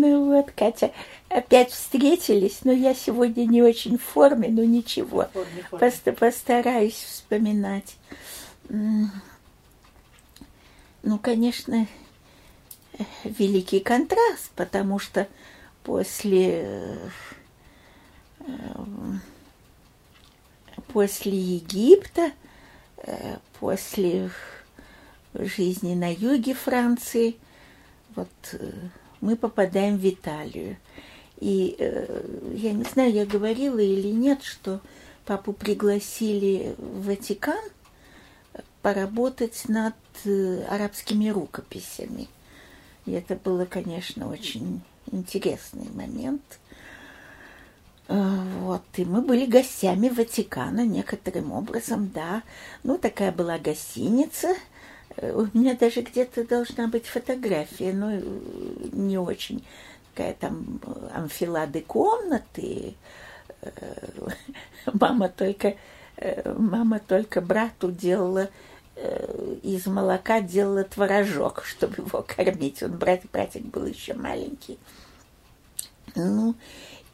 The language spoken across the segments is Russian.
Ну вот, Катя, опять встретились, но я сегодня не очень в форме, но ничего. Форме, форме. Пост- постараюсь вспоминать. Ну, конечно, великий контраст, потому что после, э, после Египта, э, после жизни на юге Франции, вот э, мы попадаем в Италию. И э, я не знаю, я говорила или нет, что папу пригласили в Ватикан поработать над э, арабскими рукописями. И это было, конечно, очень интересный момент. Э, Вот, и мы были гостями Ватикана некоторым образом, да. Ну, такая была гостиница. У меня даже где-то должна быть фотография, но э, не очень. Такая там амфилады комнаты. Э, Мама только, э, мама только брату делала э, из молока делала творожок, чтобы его кормить. Он брат, братик был еще маленький. Ну,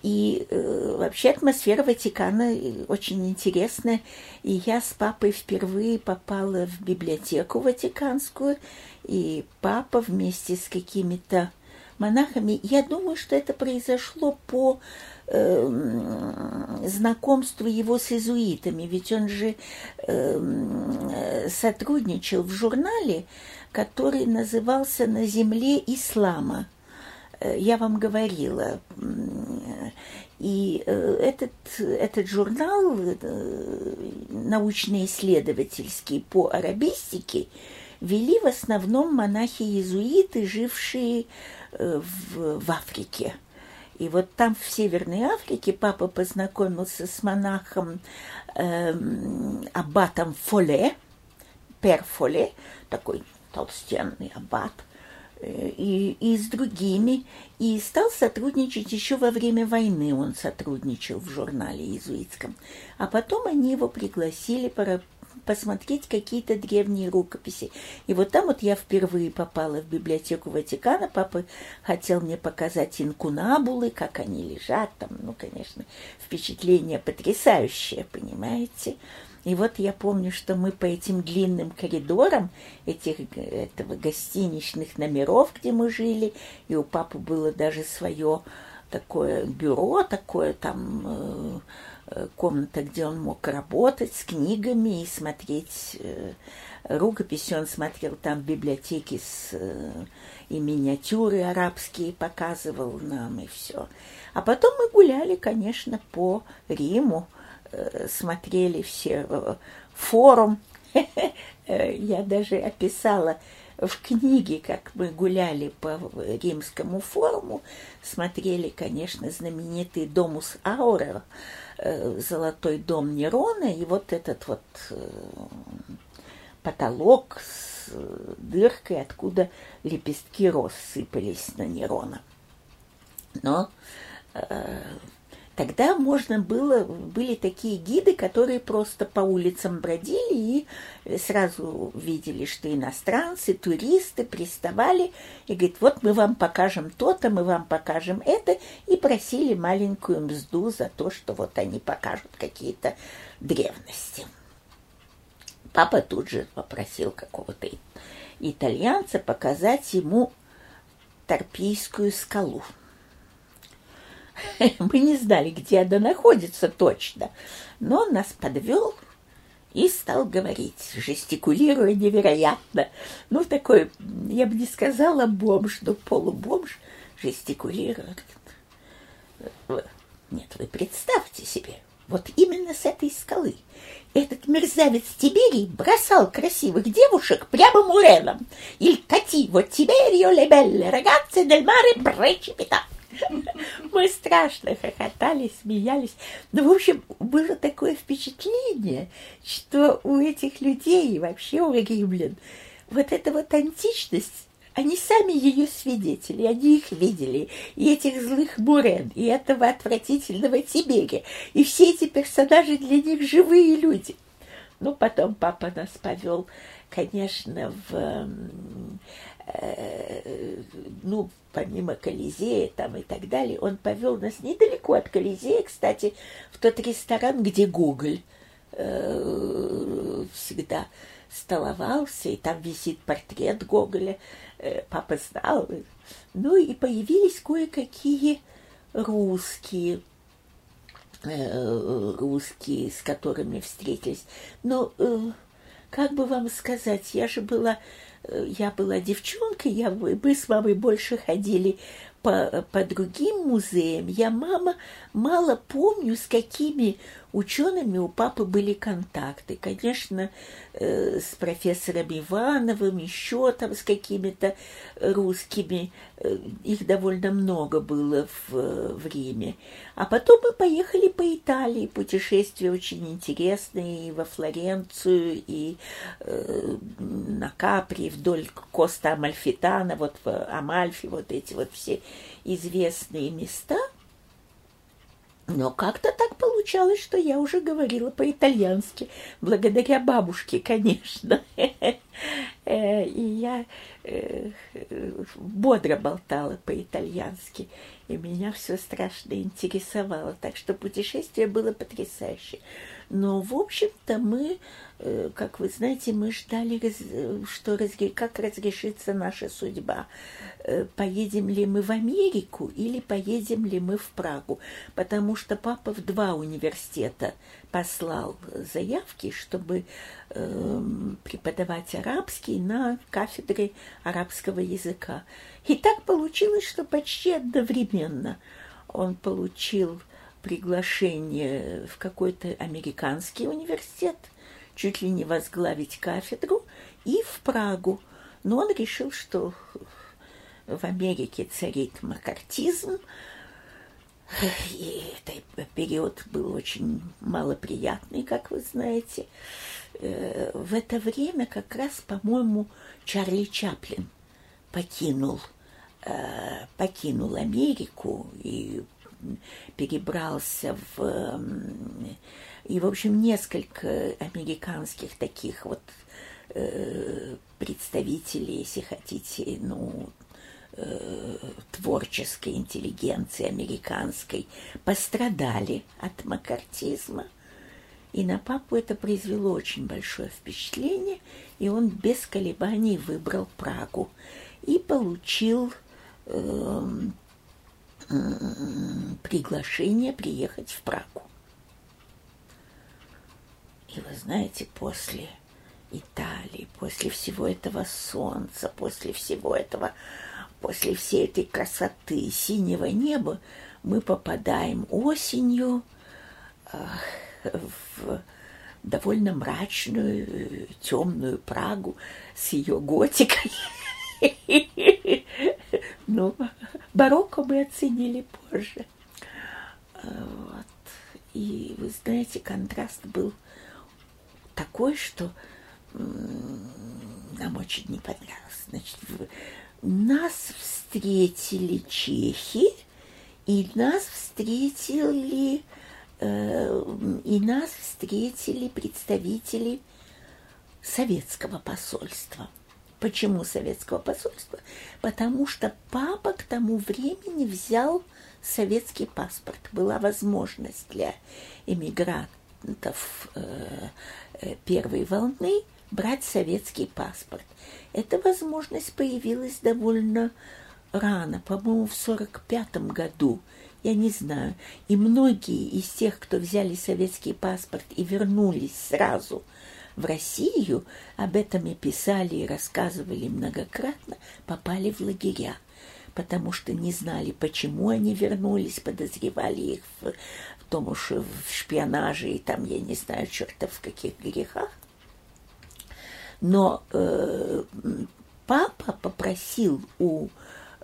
и э, вообще атмосфера Ватикана очень интересная. И я с папой впервые попала в библиотеку Ватиканскую, и папа вместе с какими-то монахами. Я думаю, что это произошло по э, знакомству его с иезуитами, ведь он же э, сотрудничал в журнале, который назывался «На земле ислама». Э, Я вам говорила. М, И э, этот, этот журнал э, научно-исследовательский по арабистике вели в основном монахи-иезуиты, жившие э, в, в Африке. И вот там, в Северной Африке, папа познакомился с монахом эм, аббатом Фоле, Пер Фоле, такой толстенный аббат, э, и, и с другими, и стал сотрудничать еще во время войны. Он сотрудничал в журнале иезуитском. А потом они его пригласили посмотреть какие-то древние рукописи. И вот там вот я впервые попала в библиотеку Ватикана. Папа хотел мне показать инкунабулы, как они лежат. Там, ну, конечно, впечатление потрясающее, понимаете. И вот я помню, что мы по этим длинным коридорам этих, этого гостиничных номеров, где мы жили, и у папы было даже свое такое бюро, такое там э, э, комната, где он мог работать с книгами и смотреть э, рукописи. Он смотрел там в библиотеке с, э, и миниатюры арабские показывал нам, и все. А потом мы гуляли, конечно, по Риму, смотрели все э, форум. Э, Я даже описала в книге, как мы гуляли по римскому форуму, смотрели, конечно, знаменитый Домус Аура, э, золотой дом Нерона, и вот этот вот э, потолок с э, дыркой, откуда лепестки роз сыпались на Нерона. Но э, тогда можно было, были такие гиды, которые просто по улицам бродили и сразу видели, что иностранцы, туристы приставали и говорят, вот мы вам покажем то-то, мы вам покажем это, и просили маленькую мзду за то, что вот они покажут какие-то древности. Папа тут же попросил какого-то итальянца показать ему Торпийскую скалу. Мы не знали, где она находится точно, но он нас подвел и стал говорить, жестикулируя невероятно. Ну, такой, я бы не сказала бомж, но полубомж жестикулирует. Нет, вы представьте себе, вот именно с этой скалы этот мерзавец Тиберий бросал красивых девушек прямо муреном. Il cattivo Tiberio le belle ragazze del mare precipita. Мы страшно хохотали, смеялись. Ну, в общем, было такое впечатление, что у этих людей вообще у римлян вот эта вот античность, они сами ее свидетели, они их видели, и этих злых мурен, и этого отвратительного Тиберия, и все эти персонажи для них живые люди. Ну, потом папа нас повел, конечно, в, ну, помимо Колизея там и так далее, он повел нас недалеко от Колизея, кстати, в тот ресторан, где Гоголь э, всегда столовался, и там висит портрет Гоголя, э, папа знал. Ну и появились кое-какие русские, э, русские, с которыми встретились. Но, э, как бы вам сказать, я же была, я была девчонкой, я, мы с мамой больше ходили по, по другим музеям. Я, мама, мало помню, с какими учеными у папы были контакты. Конечно, э, с профессором Ивановым, еще там с какими-то русскими. Э, их довольно много было в, в Риме. А потом мы поехали по Италии. Путешествия очень интересные и во Флоренцию, и э, на Капри, вдоль Коста Амальфитана, вот в Амальфи, вот эти вот все известные места – но как-то так получалось, что я уже говорила по-итальянски, благодаря бабушке, конечно. Э, и я э, бодро болтала по-итальянски, и меня все страшно интересовало. Так что путешествие было потрясающее. Но, в общем-то, мы, э, как вы знаете, мы ждали, что как разрешится наша судьба. Э, поедем ли мы в Америку или поедем ли мы в Прагу. Потому что папа в два университета послал заявки, чтобы э, преподавать арабский на кафедре арабского языка. И так получилось, что почти одновременно он получил приглашение в какой-то американский университет, чуть ли не возглавить кафедру, и в Прагу. Но он решил, что в Америке царит макартизм, и этот период был очень малоприятный, как вы знаете. Э, в это время как раз, по-моему, Чарли Чаплин покинул, э, покинул Америку и перебрался в... И, в общем, несколько американских таких вот э, представителей, если хотите, ну, э, творческой интеллигенции американской пострадали от макартизма. И на папу это произвело очень большое впечатление, и он без колебаний выбрал Прагу и получил э, приглашение приехать в Прагу. И вы знаете, после Италии, после всего этого солнца, после всего этого, после всей этой красоты синего неба, мы попадаем осенью э, в довольно мрачную, темную Прагу с ее готикой. Ну, барокко мы оценили позже. Вот. И вы знаете, контраст был такой, что нам очень не понравилось. Значит, нас встретили чехи, и нас встретили э, и нас встретили представители советского посольства. Почему советского посольства? Потому что папа к тому времени взял советский паспорт. Была возможность для эмигрантов э, э, первой волны брать советский паспорт. Эта возможность появилась довольно рано, по-моему, в сорок пятом году, я не знаю. И многие из тех, кто взяли советский паспорт и вернулись сразу в Россию, об этом и писали, и рассказывали многократно, попали в лагеря, потому что не знали, почему они вернулись, подозревали их в, в том уж в шпионаже и там, я не знаю, черта в каких грехах. Но э, папа попросил у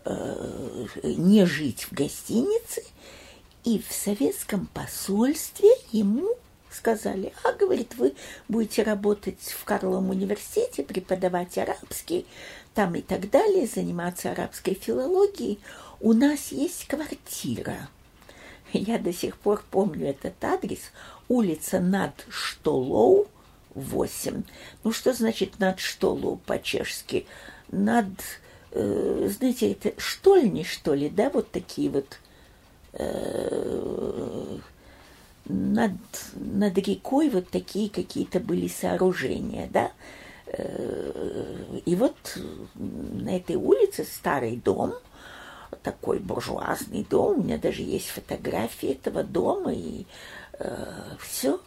э, не жить в гостинице, и в советском посольстве ему сказали, а, говорит, вы будете работать в Карловом университете, преподавать арабский, там и так далее, заниматься арабской филологией. У нас есть квартира. Я до сих пор помню этот адрес. Улица над Штолоу, 8. Ну, что значит над Штолоу по-чешски? Над э, знаете, это штольни, что ли, да, вот такие вот э, над, над рекой вот такие какие-то были сооружения, да. Э, и вот на этой улице старый дом, такой буржуазный дом, у меня даже есть фотографии этого дома, и э, все.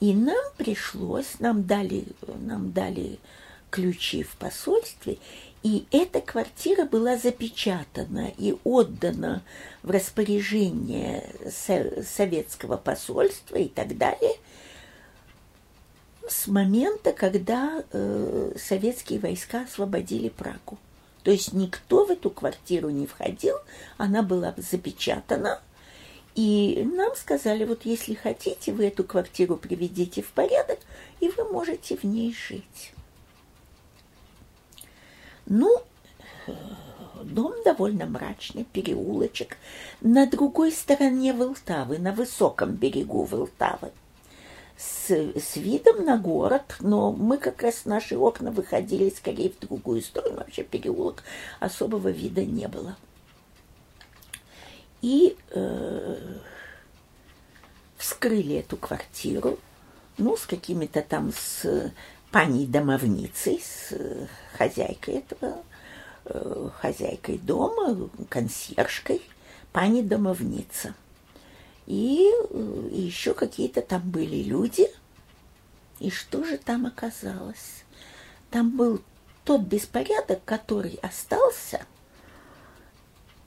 И нам пришлось, нам дали, нам дали ключи в посольстве, и эта квартира была запечатана и отдана в распоряжение советского посольства и так далее с момента, когда э, советские войска освободили Прагу. То есть никто в эту квартиру не входил, она была запечатана. И нам сказали, вот если хотите, вы эту квартиру приведите в порядок, и вы можете в ней жить. Ну, дом довольно мрачный, переулочек, на другой стороне Волтавы, на высоком берегу Волтавы, с, с видом на город, но мы как раз наши окна выходили скорее в другую сторону, вообще переулок особого вида не было. И э, вскрыли эту квартиру, ну, с какими-то там, с паней домовницей, с э, хозяйкой этого, э, хозяйкой дома, консьержкой, пани домовница. И, э, еще какие-то там были люди. И что же там оказалось? Там был тот беспорядок, который остался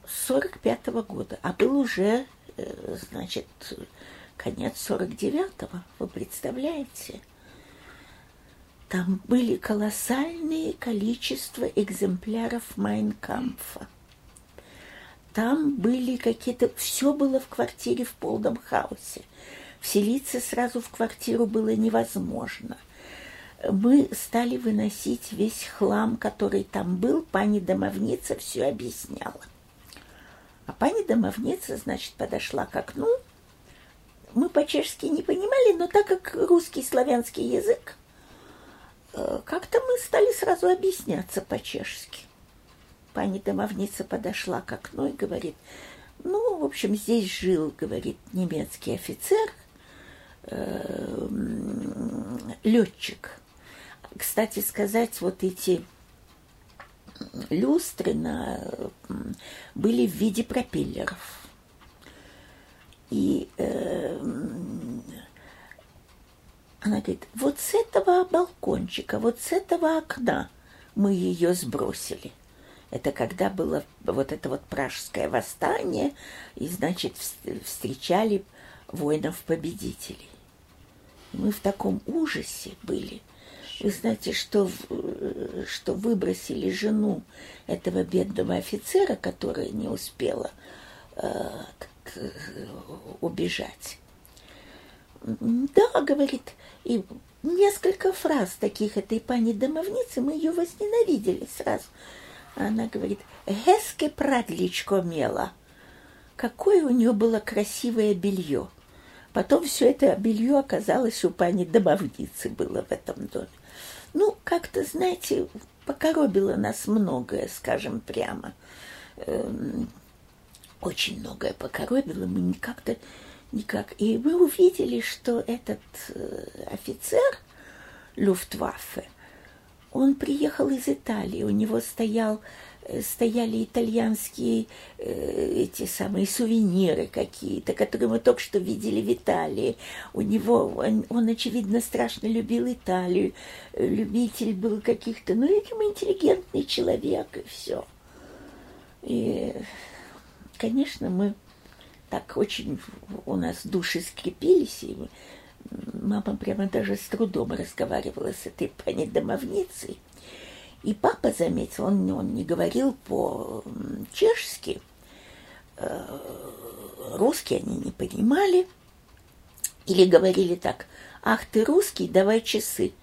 с 45 -го года, а был уже, значит, конец 49-го, вы представляете? Там были колоссальные количество экземпляров Майнкамфа. Там были какие-то... Все было в квартире в полном хаосе. Вселиться сразу в квартиру было невозможно. Мы стали выносить весь хлам, который там был. Пани домовница все объясняла. А пани домовница, значит, подошла к окну. Мы по-чешски не понимали, но так как русский славянский язык, как-то мы стали сразу объясняться по-чешски. Пани домовница подошла к окну и говорит, ну, в общем, здесь жил, говорит, немецкий офицер, э, летчик. Кстати сказать, вот эти люстры на, были в виде пропеллеров. И э, она говорит, вот с этого балкончика, вот с этого окна мы ее сбросили. Это когда было вот это вот пражское восстание, и, значит, встречали воинов-победителей. Мы в таком ужасе были. Вы знаете, что, что выбросили жену этого бедного офицера, которая не успела э, убежать. Да, говорит, и несколько фраз таких этой пани домовницы, мы ее возненавидели сразу. Она говорит, «Геске прадличко мела». Какое у нее было красивое белье. Потом все это белье оказалось у пани домовницы было в этом доме. Ну, как-то, знаете, покоробило нас многое, скажем прямо. Эм, очень многое покоробило. Мы как-то никак. И мы увидели, что этот э, офицер Люфтваффе, он приехал из Италии, у него стоял, э, стояли итальянские э, эти самые сувениры какие-то, которые мы только что видели в Италии. У него, он, он очевидно, страшно любил Италию, любитель был каких-то, ну, этим интеллигентный человек, и все. И, конечно, мы так очень у нас души скрепились, и мама прямо даже с трудом разговаривала с этой пани домовницей. И папа заметил, он, он не говорил по-чешски, э, русский они не понимали, или говорили так, ах, ты русский, давай часы.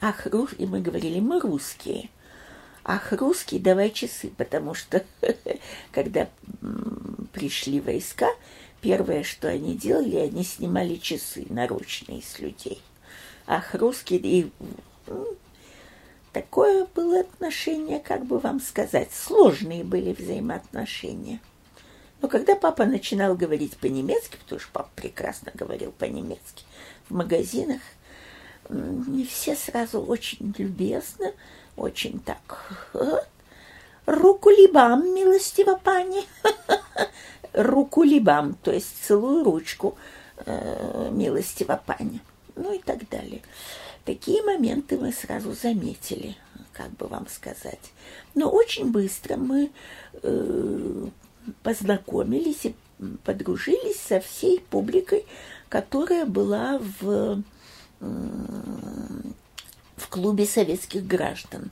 Ах, рус... и мы говорили, мы русские. Ах, русский, давай часы, потому что когда пришли войска, первое, что они делали, они снимали часы наручные с людей. Ах, русские, и такое было отношение, как бы вам сказать, сложные были взаимоотношения. Но когда папа начинал говорить по-немецки, потому что папа прекрасно говорил по-немецки, в магазинах, не все сразу очень любезно, очень так. Руку либам, милостиво пани. Руку либам, то есть целую ручку, э, милостиво пани. Ну и так далее. Такие моменты мы сразу заметили, как бы вам сказать. Но очень быстро мы э, познакомились и подружились со всей публикой, которая была в, клубе советских граждан,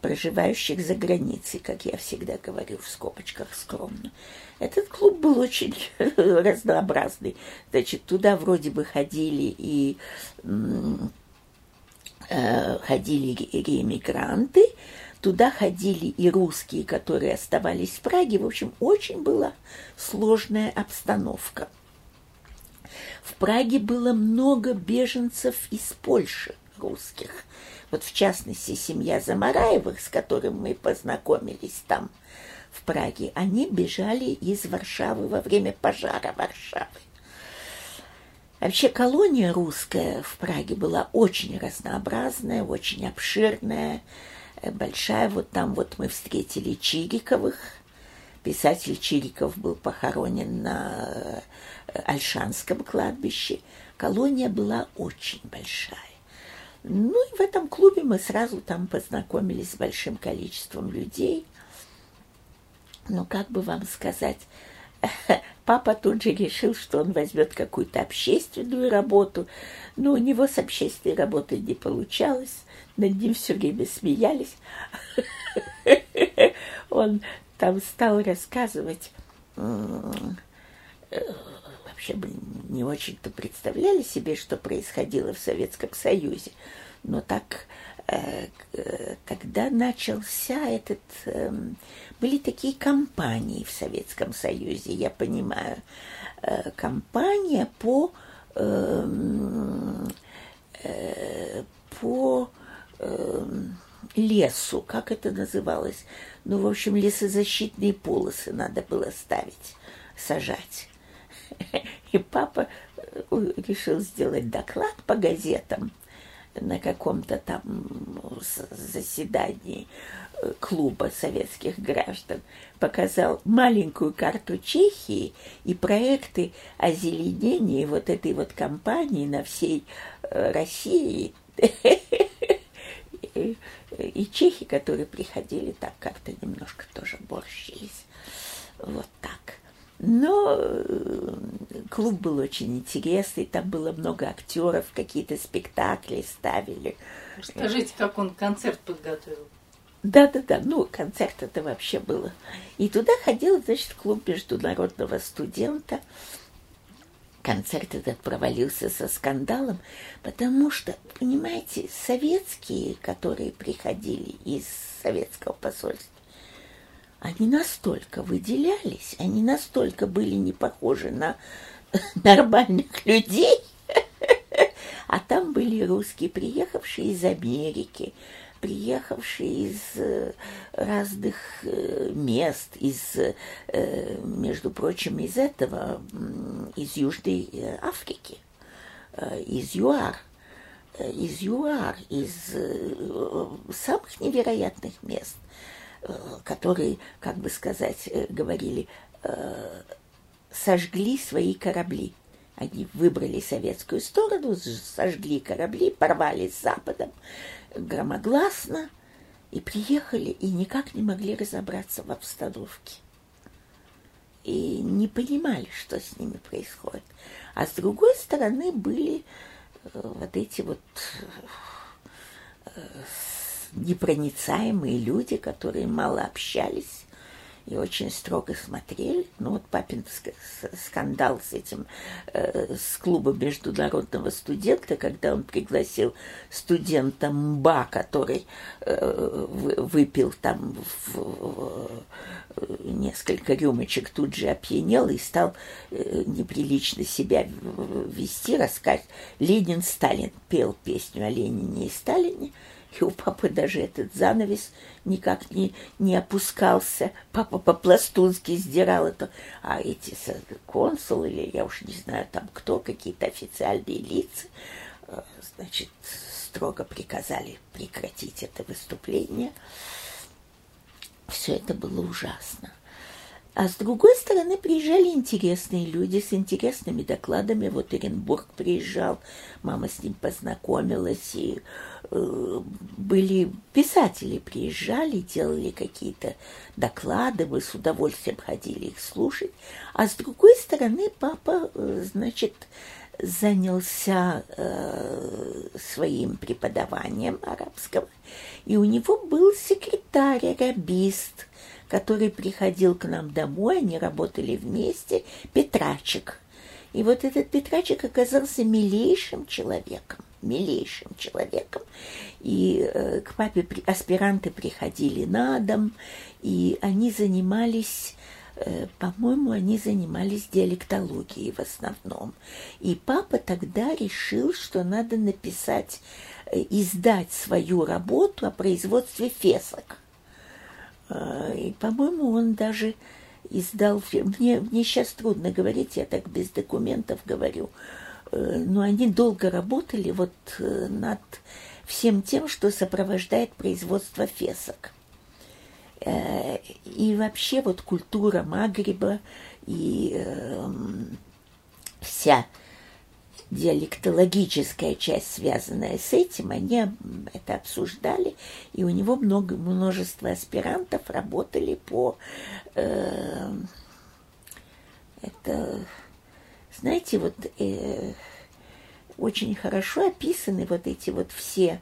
проживающих за границей, как я всегда говорю в скобочках скромно. Этот клуб был очень разнообразный. Значит, туда вроде бы ходили и э, ходили реэмигранты, Туда ходили и русские, которые оставались в Праге. В общем, очень была сложная обстановка. В Праге было много беженцев из Польши, русских. Вот в частности, семья Замараевых, с которым мы познакомились там, в Праге, они бежали из Варшавы во время пожара Варшавы. Вообще колония русская в Праге была очень разнообразная, очень обширная, большая. Вот там вот мы встретили Чириковых. Писатель Чириков был похоронен на э, Альшанском кладбище. Колония была очень большая. Ну и в этом клубе мы сразу там познакомились с большим количеством людей. Ну, как бы вам сказать, папа тут же решил, что он возьмет какую-то общественную работу, но у него с общественной работой не получалось над ним все время смеялись. Он там стал рассказывать, э, вообще мы не очень-то представляли себе, что происходило в Советском Союзе, но так, э, когда начался этот, эм, были такие компании в Советском Союзе, я понимаю, э, компания по эм, по э, лесу, как это называлось? Ну, в общем, лесозащитные полосы надо было ставить, сажать. И папа э, решил сделать доклад по газетам на каком-то там заседании э, клуба советских граждан, показал маленькую карту Чехии и проекты озеленения вот этой вот кампании на всей э, России. и чехи, которые приходили, так как-то немножко тоже борщились. Вот так. Но э, клуб был очень интересный, там было много актеров, какие-то спектакли ставили. Скажите, как он концерт подготовил? Да, да, да. Ну, концерт это вообще было. И туда ходил, значит, клуб международного студента концерт этот провалился со скандалом, потому что, понимаете, советские, которые приходили из советского посольства, они настолько выделялись, они настолько были не похожи на нормальных людей, а там были русские, приехавшие из Америки, приехавшие из э, разных э, мест, из, э, между прочим, из этого, из Южной Африки, из ЮАР, из ЮАР, из самых невероятных мест, которые, как бы сказать, говорили, сожгли свои корабли. Они выбрали советскую сторону, сожгли корабли, порвали с Западом, громогласно и приехали и никак не могли разобраться в обстановке. И не понимали, что с ними происходит. А с другой стороны были э, вот эти вот э, непроницаемые люди, которые мало общались, и очень строго смотрели. Ну вот папин скандал с этим, э, с клубом международного студента, когда он пригласил студента МБА, который э, выпил там э, несколько рюмочек, тут же опьянел и стал неприлично себя вести, рассказать. Ленин, Сталин пел песню о Ленине и Сталине, И у папы даже этот занавес никак не, не опускался. Папа по-пластунски сдирал это. А эти консулы, или я уж не знаю там кто, какие-то официальные лица, э, значит, строго приказали прекратить это выступление. Все это было ужасно. А с другой стороны, приезжали интересные люди с интересными докладами. Вот Оренбург приезжал, мама с ним познакомилась, и были писатели приезжали, делали какие-то доклады, мы с удовольствием ходили их слушать. А с другой стороны, папа, э, значит, занялся э, своим преподаванием арабского, и у него был секретарь, арабист – который приходил к нам домой, они работали вместе, Петрачик. И вот этот Петрачик оказался милейшим человеком, милейшим человеком. И э, к папе аспиранты приходили на дом, и они занимались э, по-моему, они занимались диалектологией в основном. И папа тогда решил, что надо написать, э, издать свою работу о производстве фесок. И, по-моему, он даже издал... Мне, мне сейчас трудно говорить, я так без документов говорю. Э, но они долго работали вот э, над всем тем, что сопровождает производство фесок. Э, и вообще вот культура Магриба и эм, вся диалектологическая часть, связанная с этим, они это обсуждали, и у него много, множество аспирантов работали по... Э, это, знаете, вот э, очень хорошо описаны вот эти вот все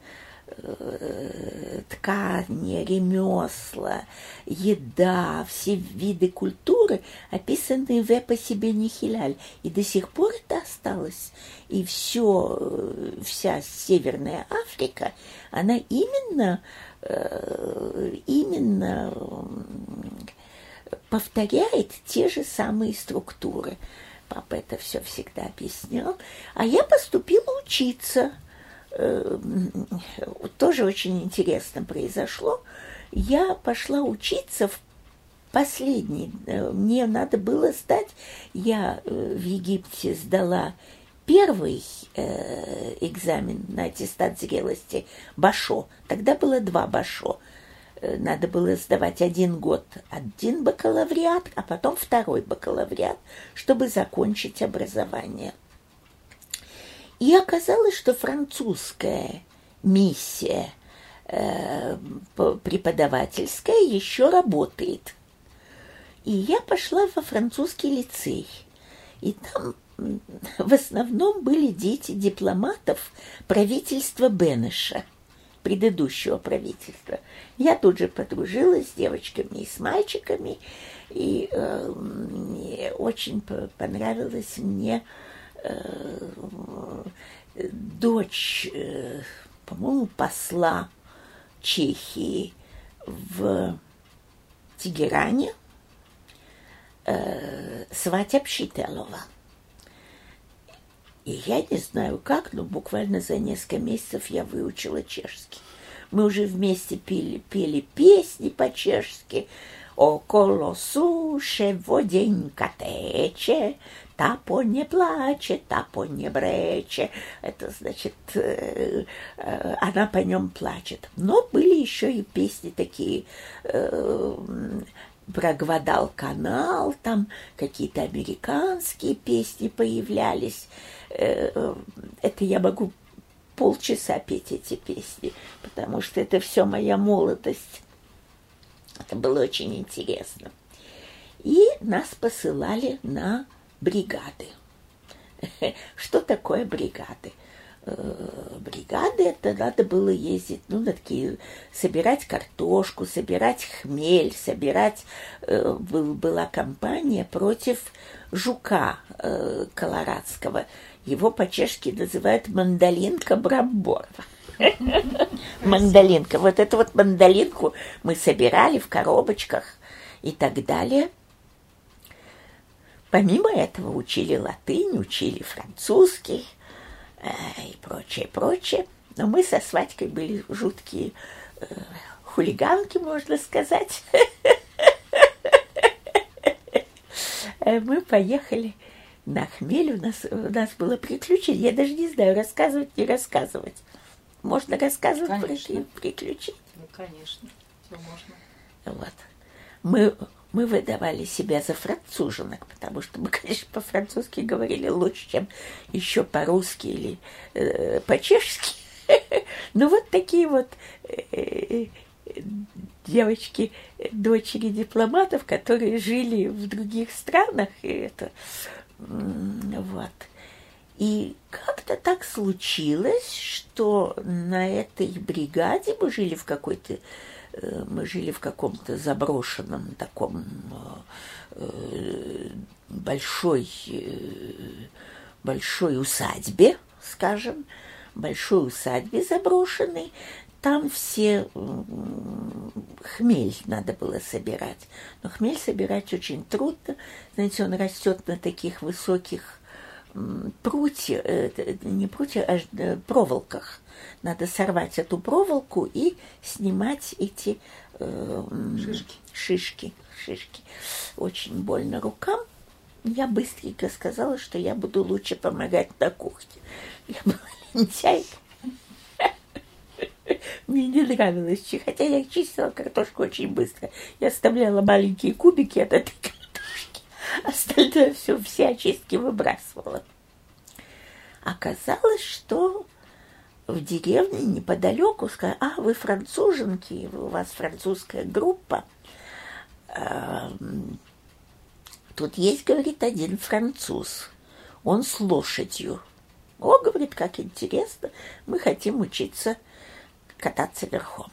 Э, ткани, ремесла, еда, все виды культуры описаны в эпосе Бенихиляль. И до сих пор это осталось. И все, э, вся Северная Африка, она именно, э, именно повторяет те же самые структуры. Папа это все всегда объяснял. А я поступила учиться – Э, тоже очень интересно произошло. Я пошла учиться в последний. Э, мне надо было сдать. Я э, в Египте сдала первый э, экзамен на аттестат зрелости Башо. Тогда было два Башо. Надо было сдавать один год один бакалавриат, а потом второй бакалавриат, чтобы закончить образование. И оказалось, что французская миссия э, преподавательская еще работает. И я пошла во французский лицей. И там в основном были дети дипломатов правительства Бенеша, предыдущего правительства. Я тут же подружилась с девочками и с мальчиками, и э, очень понравилось мне Э, дочь, э, по-моему, посла Чехии в Тегеране, э, Сватя Пшителова. И я не знаю как, но буквально за несколько месяцев я выучила чешский. Мы уже вместе пели, пели песни по-чешски. Около суши воденька тече, Тапо не плачет, Тапо не брече. Это значит, э, э, она по нем плачет. Но были еще и песни такие э, про Гвадал-канал, там какие-то американские песни появлялись. Это я могу полчаса петь эти песни, потому что это все моя молодость. Это было очень интересно. И нас посылали на бригады. Что такое бригады? Э, бригады это надо было ездить, ну, на такие, собирать картошку, собирать хмель, собирать, э, был, была компания против жука э, колорадского. Его по-чешски называют мандалинка Брамборова. Мандалинка. Вот эту вот мандалинку мы собирали в коробочках и так далее – Помимо этого учили латынь, учили французский э, и прочее, прочее. Но мы со Свадькой были жуткие э, хулиганки, можно сказать. Э, мы поехали на хмель. У нас, у нас было приключение. Я даже не знаю, рассказывать, не рассказывать. Можно рассказывать Конечно. про приключения. Ну, конечно, все можно. Вот. Мы, мы выдавали себя за француженок, потому что мы, конечно, по-французски говорили лучше, чем еще по-русски или э, по-чешски. Ну, вот такие вот э, девочки, дочери дипломатов, которые жили в других странах, и это вот. И как-то так случилось, что на этой бригаде мы жили в какой-то, э, мы жили в каком-то заброшенном таком э, большой, э, большой усадьбе, скажем, большой усадьбе заброшенной. Там все хмель надо было собирать. Но хмель собирать очень трудно. Знаете, он растет на таких высоких м, прутья, э, не прутья, а э, проволоках. Надо сорвать эту проволоку и снимать эти э, Шишки. шишки, шишки. Очень больно рукам. Я быстренько сказала, что я буду лучше помогать на кухне. Я была лентяйка. Мне не нравилось, чи- хотя я чистила картошку очень быстро. Я оставляла маленькие кубики от этой картошки. Остальное все, все очистки выбрасывала. Оказалось, что в деревне неподалеку сказали, а, вы француженки, у вас французская группа. Эм, Тут есть, говорит, один француз. Он с лошадью. О, говорит, как интересно, мы хотим учиться кататься верхом.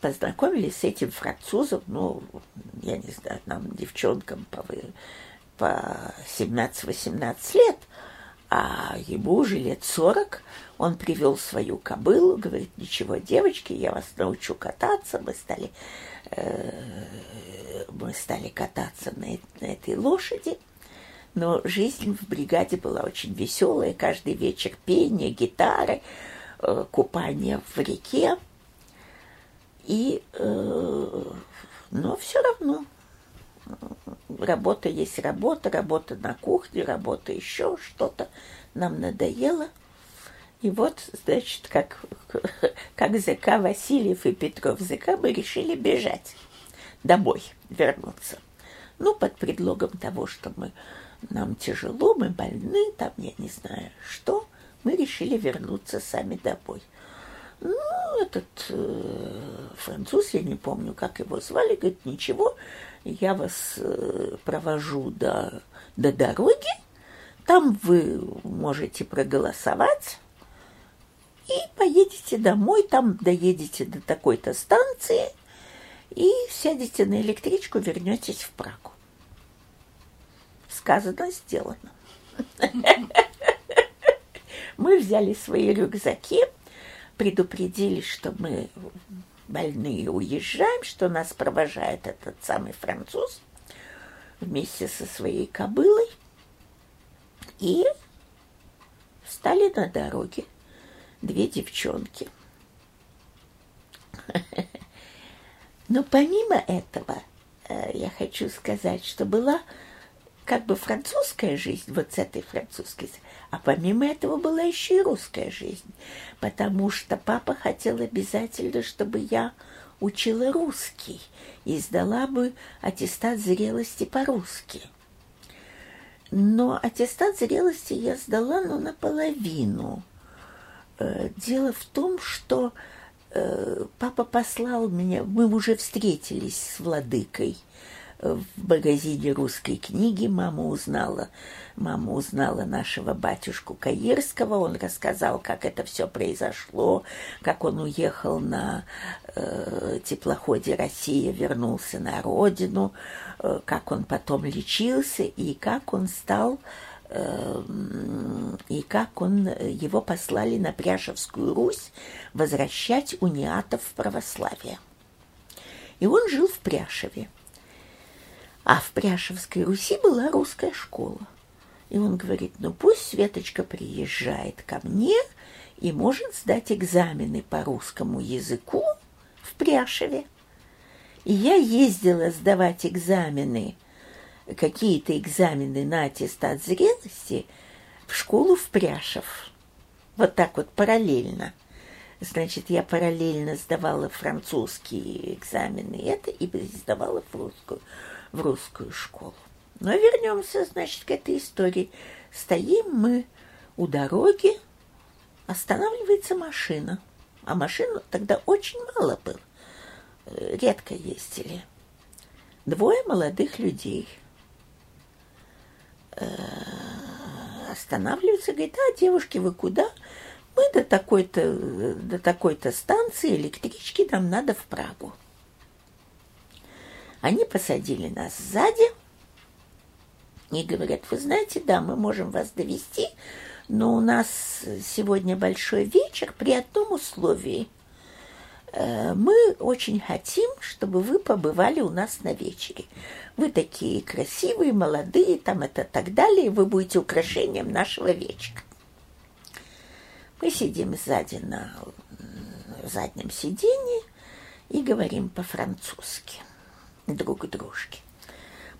Познакомились с этим французом, ну, я не знаю, нам, девчонкам по, по 17-18 лет, а ему уже лет 40, он привел свою кобылу, говорит, ничего, девочки, я вас научу кататься, мы стали, э, мы стали кататься на, на этой лошади, но жизнь в бригаде была очень веселая, каждый вечер пение, гитары, купание в реке, и, э, но все равно работа есть работа, работа на кухне, работа еще что-то. Нам надоело. И вот, значит, как, как ЗК Васильев и Петров ЗК мы решили бежать домой, вернуться. Ну, под предлогом того, что мы, нам тяжело, мы больны, там, я не знаю что, мы решили вернуться сами домой. Ну, этот э, француз, я не помню, как его звали, говорит, ничего, я вас э, провожу до, до дороги, там вы можете проголосовать и поедете домой, там доедете до такой-то станции и сядете на электричку, вернетесь в Прагу. Сказано, сделано. Мы взяли свои рюкзаки, предупредили, что мы больные уезжаем, что нас провожает этот самый француз вместе со своей кобылой. И встали на дороге две девчонки. Но помимо этого, э, я хочу сказать, что была как бы французская жизнь, вот с этой французской, а помимо этого была еще и русская жизнь, потому что папа хотел обязательно, чтобы я учила русский и сдала бы аттестат зрелости по-русски. Но аттестат зрелости я сдала, ну, наполовину. Э, Дело в том, что э, папа послал меня, мы уже встретились с владыкой в магазине русской книги. Мама узнала, мама узнала нашего батюшку Каирского. Он рассказал, как это все произошло, как он уехал на э, теплоходе «Россия», вернулся на родину, э, как он потом лечился и как он стал и как он, его послали на Пряшевскую Русь возвращать униатов в православие. И он жил в Пряшеве. А в Пряшевской Руси была русская школа. И он говорит, ну пусть Светочка приезжает ко мне, и может сдать экзамены по русскому языку в Пряшеве. И я ездила сдавать экзамены, какие-то экзамены на аттестат зрелости в школу в Пряшев. Вот так вот параллельно. Значит, я параллельно сдавала французские экзамены это и сдавала в русскую, в русскую школу. Но вернемся, значит, к этой истории. Стоим мы у дороги, останавливается машина. А машин тогда очень мало было. Э, редко ездили. Двое молодых людей э, останавливаются, говорят, а, девушки, вы куда? Мы до такой-то, до такой-то станции электрички, нам надо в Прагу. Они посадили нас сзади и говорят, вы знаете, да, мы можем вас довести, но у нас сегодня большой вечер при одном условии. Э, мы очень хотим, чтобы вы побывали у нас на вечере. Вы такие красивые, молодые, там это так далее, вы будете украшением нашего вечера. Мы сидим сзади на заднем сиденье и говорим по-французски друг дружке.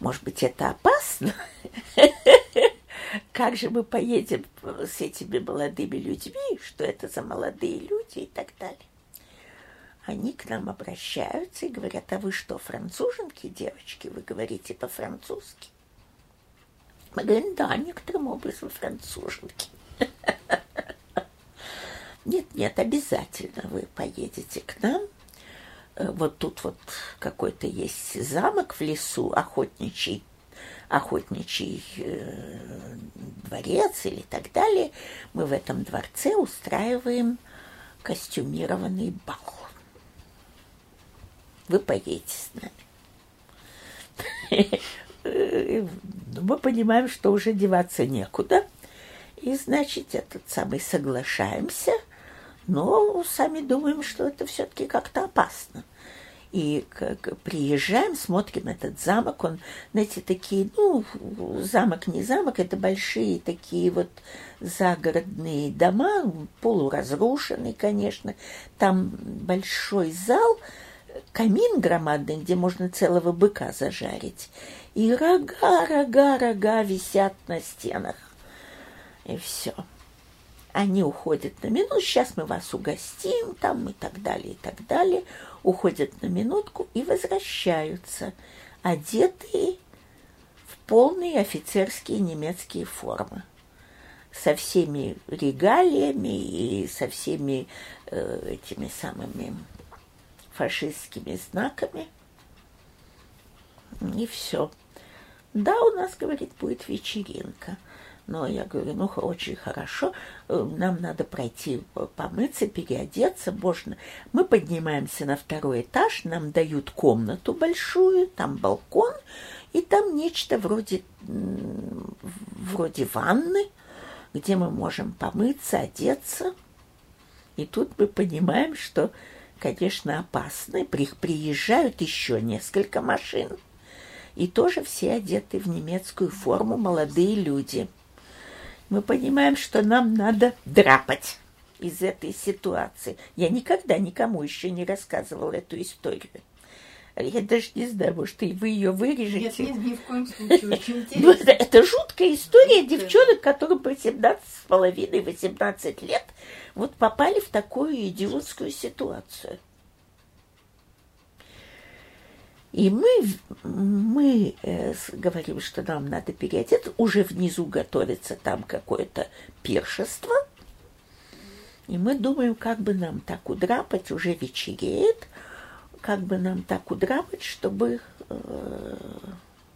Может быть, это опасно? Как же мы поедем с этими молодыми людьми? Что это за молодые люди и так далее? Они к нам обращаются и говорят, а вы что, француженки, девочки? Вы говорите по-французски? Мы говорим, да, некоторым образом француженки. Нет, нет, обязательно вы поедете к нам. Э, вот тут вот какой-то есть замок в лесу, охотничий, охотничий э, дворец или так далее. Мы в этом дворце устраиваем костюмированный бал. Вы поедете с нами. Э, мы понимаем, что уже деваться некуда. И, значит, этот самый соглашаемся – но сами думаем, что это все-таки как-то опасно. И как приезжаем, смотрим этот замок, он, знаете, такие, ну, замок не замок, это большие такие вот загородные дома, полуразрушенные, конечно. Там большой зал, камин громадный, где можно целого быка зажарить. И рога, рога, рога висят на стенах. И все они уходят на минуту, сейчас мы вас угостим, там и так далее, и так далее, уходят на минутку и возвращаются, одетые в полные офицерские немецкие формы, со всеми регалиями и со всеми э, этими самыми фашистскими знаками. И все. Да, у нас, говорит, будет вечеринка – но я говорю, ну, очень хорошо, э, нам надо пройти помыться, переодеться, можно. Мы поднимаемся на второй этаж, нам дают комнату большую, там балкон, и там нечто вроде, вроде ванны, где мы можем помыться, одеться. И тут мы понимаем, что, конечно, опасно. Приезжают еще несколько машин. И тоже все одеты в немецкую форму молодые люди – мы понимаем, что нам надо драпать из этой ситуации. Я никогда никому еще не рассказывала эту историю. Я даже не знаю, может, и вы ее вырежете. Нет, нет, ни в коем случае. Очень интересно. Это, жуткая история девчонок, которым по 17 с половиной, 18 лет вот попали в такую идиотскую ситуацию. И мы, мы э, говорим, что нам надо переодеться, уже внизу готовится там какое-то пиршество. И мы думаем, как бы нам так удрапать, уже вечереет, как бы нам так удрапать, чтобы, э,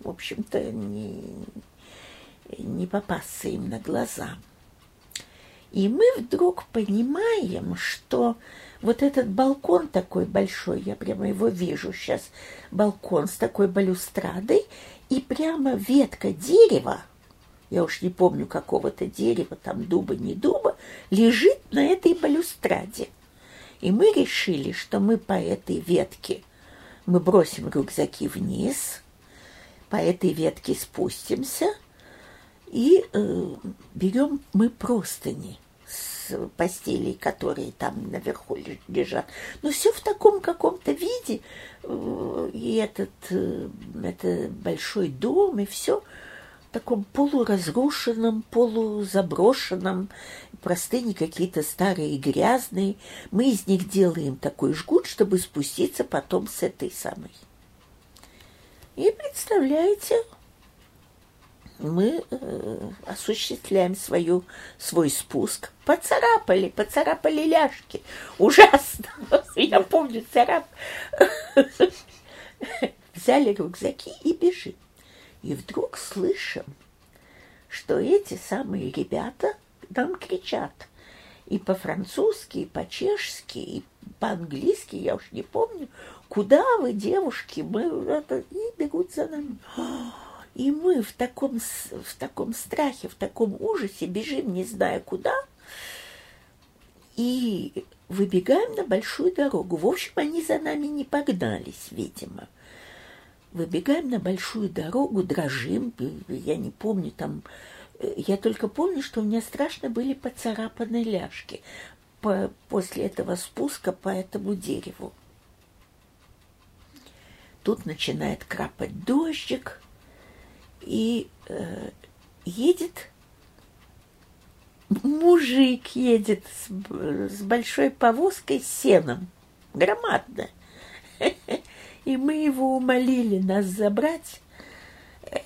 в общем-то, не, не попасться им на глаза. И мы вдруг понимаем, что вот этот балкон такой большой, я прямо его вижу сейчас, балкон с такой балюстрадой, и прямо ветка дерева, я уж не помню какого-то дерева, там дуба, не дуба, лежит на этой балюстраде. И мы решили, что мы по этой ветке, мы бросим рюкзаки вниз, по этой ветке спустимся и э, берем мы простыни постелей, которые там наверху лежат. Но все в таком каком-то виде. Э, и этот э, это большой дом, и все в таком полуразрушенном, полузаброшенном. Простыни какие-то старые грязные. Мы из них делаем такой жгут, чтобы спуститься потом с этой самой. И представляете, мы э, осуществляем свою, свой спуск. Поцарапали, поцарапали ляжки. Ужасно. Я помню, царап. Взяли рюкзаки и бежим. И вдруг слышим, что эти самые ребята нам кричат. И по-французски, и по-чешски, и по-английски, я уж не помню. Куда вы, девушки? Мы это, и бегут за нами. И мы в таком, в таком страхе, в таком ужасе бежим, не зная куда, и выбегаем на большую дорогу. В общем, они за нами не погнались, видимо. Выбегаем на большую дорогу, дрожим, я не помню, там, я только помню, что у меня страшно были поцарапаны ляжки по, после этого спуска по этому дереву. Тут начинает крапать дождик, и э, едет мужик едет с, с большой повозкой с сеном, громадно. И мы его умолили нас забрать,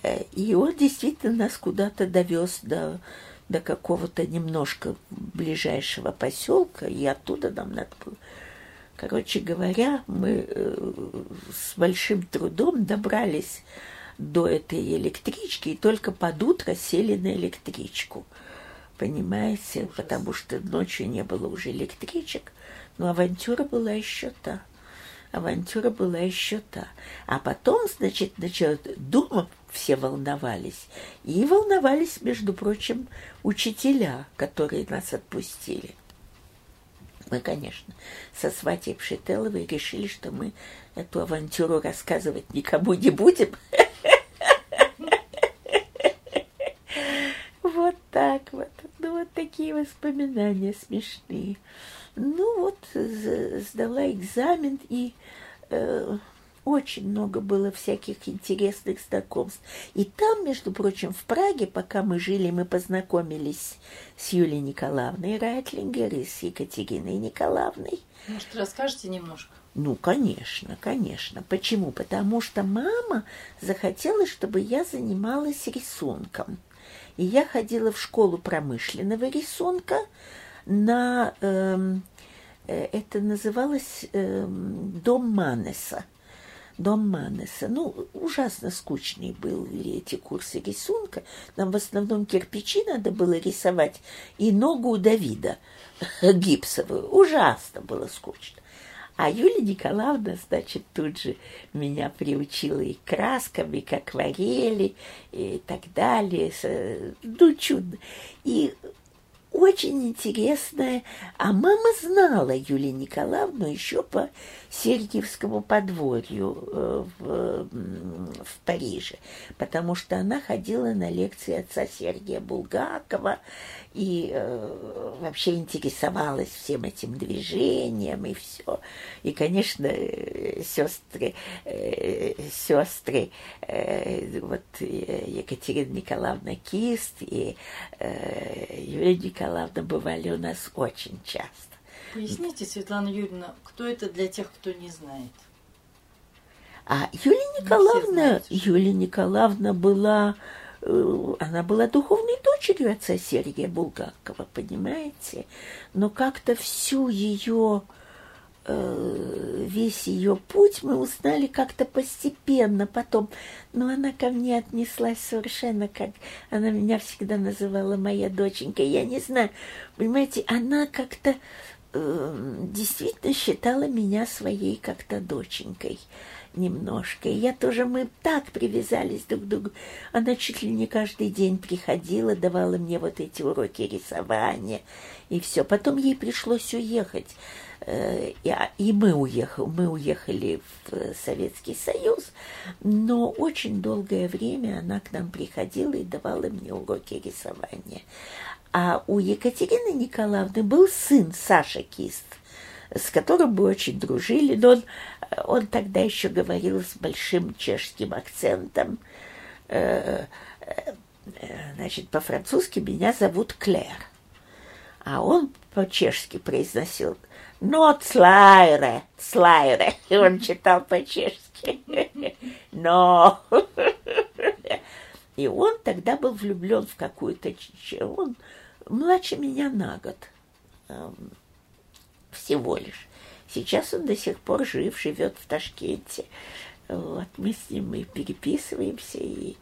э, и он действительно нас куда-то довез до, до какого-то немножко ближайшего поселка, и оттуда нам надо. Короче говоря, мы э, с большим трудом добрались до этой электрички и только под утро сели на электричку. Понимаете? Потому что ночью не было уже электричек. Но авантюра была еще та. Авантюра была еще та. А потом, значит, значит, дома все волновались. И волновались, между прочим, учителя, которые нас отпустили. Мы, конечно, со сватей Пшителовой решили, что мы эту авантюру рассказывать никому не будем. Так вот. Ну, вот такие воспоминания смешные. Ну, вот сдала экзамен, и э, очень много было всяких интересных знакомств. И там, между прочим, в Праге, пока мы жили, мы познакомились с Юлией Николаевной Райтлингер и с Екатериной Николаевной. Может, расскажете немножко? Ну, конечно, конечно. Почему? Потому что мама захотела, чтобы я занималась рисунком. И я ходила в школу промышленного рисунка на... Эм, э, это называлось э, Дом Манеса. Дом Манеса. Ну, ужасно скучные были эти курсы рисунка. Нам в основном кирпичи надо было рисовать и ногу у Давида гипсовую. Ужасно было скучно. А Юлия Николаевна, значит, тут же меня приучила и краскам, и к акварели, и так далее. Ну, чудно. И очень интересная. А мама знала Юлию Николаевну еще по Сергиевскому подворью э, в, в Париже, потому что она ходила на лекции отца Сергия Булгакова и э, вообще интересовалась всем этим движением и все. И, конечно, сестры, э, сестры, э, вот Екатерина Николаевна Кист и э, Юлия Николаевна бывали у нас очень часто. Поясните, Светлана Юрьевна, кто это для тех, кто не знает? А Юлия Николаевна, Юлия Николаевна была Э, она была духовной дочерью отца Сергия Булгакова, понимаете? Но как-то всю ее, э, весь ее путь мы узнали как-то постепенно потом. Но она ко мне отнеслась совершенно как... Она меня всегда называла моя доченька. Я не знаю, понимаете, она как-то э, действительно считала меня своей как-то доченькой. Немножко. И я тоже, мы так привязались друг к другу. Она чуть ли не каждый день приходила, давала мне вот эти уроки рисования и все. Потом ей пришлось уехать. Э, и мы уехали, мы уехали в Советский Союз, но очень долгое время она к нам приходила и давала мне уроки рисования. А у Екатерины Николаевны был сын Саша Кист, с которым мы очень дружили, но он, он тогда еще говорил с большим чешским акцентом. Э, э, значит, по-французски меня зовут Клэр. А он по-чешски произносил «но слайре, слайре». И он читал по-чешски «но». И он тогда был влюблен в какую-то... Он младше меня на год эм, всего лишь. Сейчас он до сих пор жив, живет в Ташкенте. Вот, мы с ним и переписываемся, и,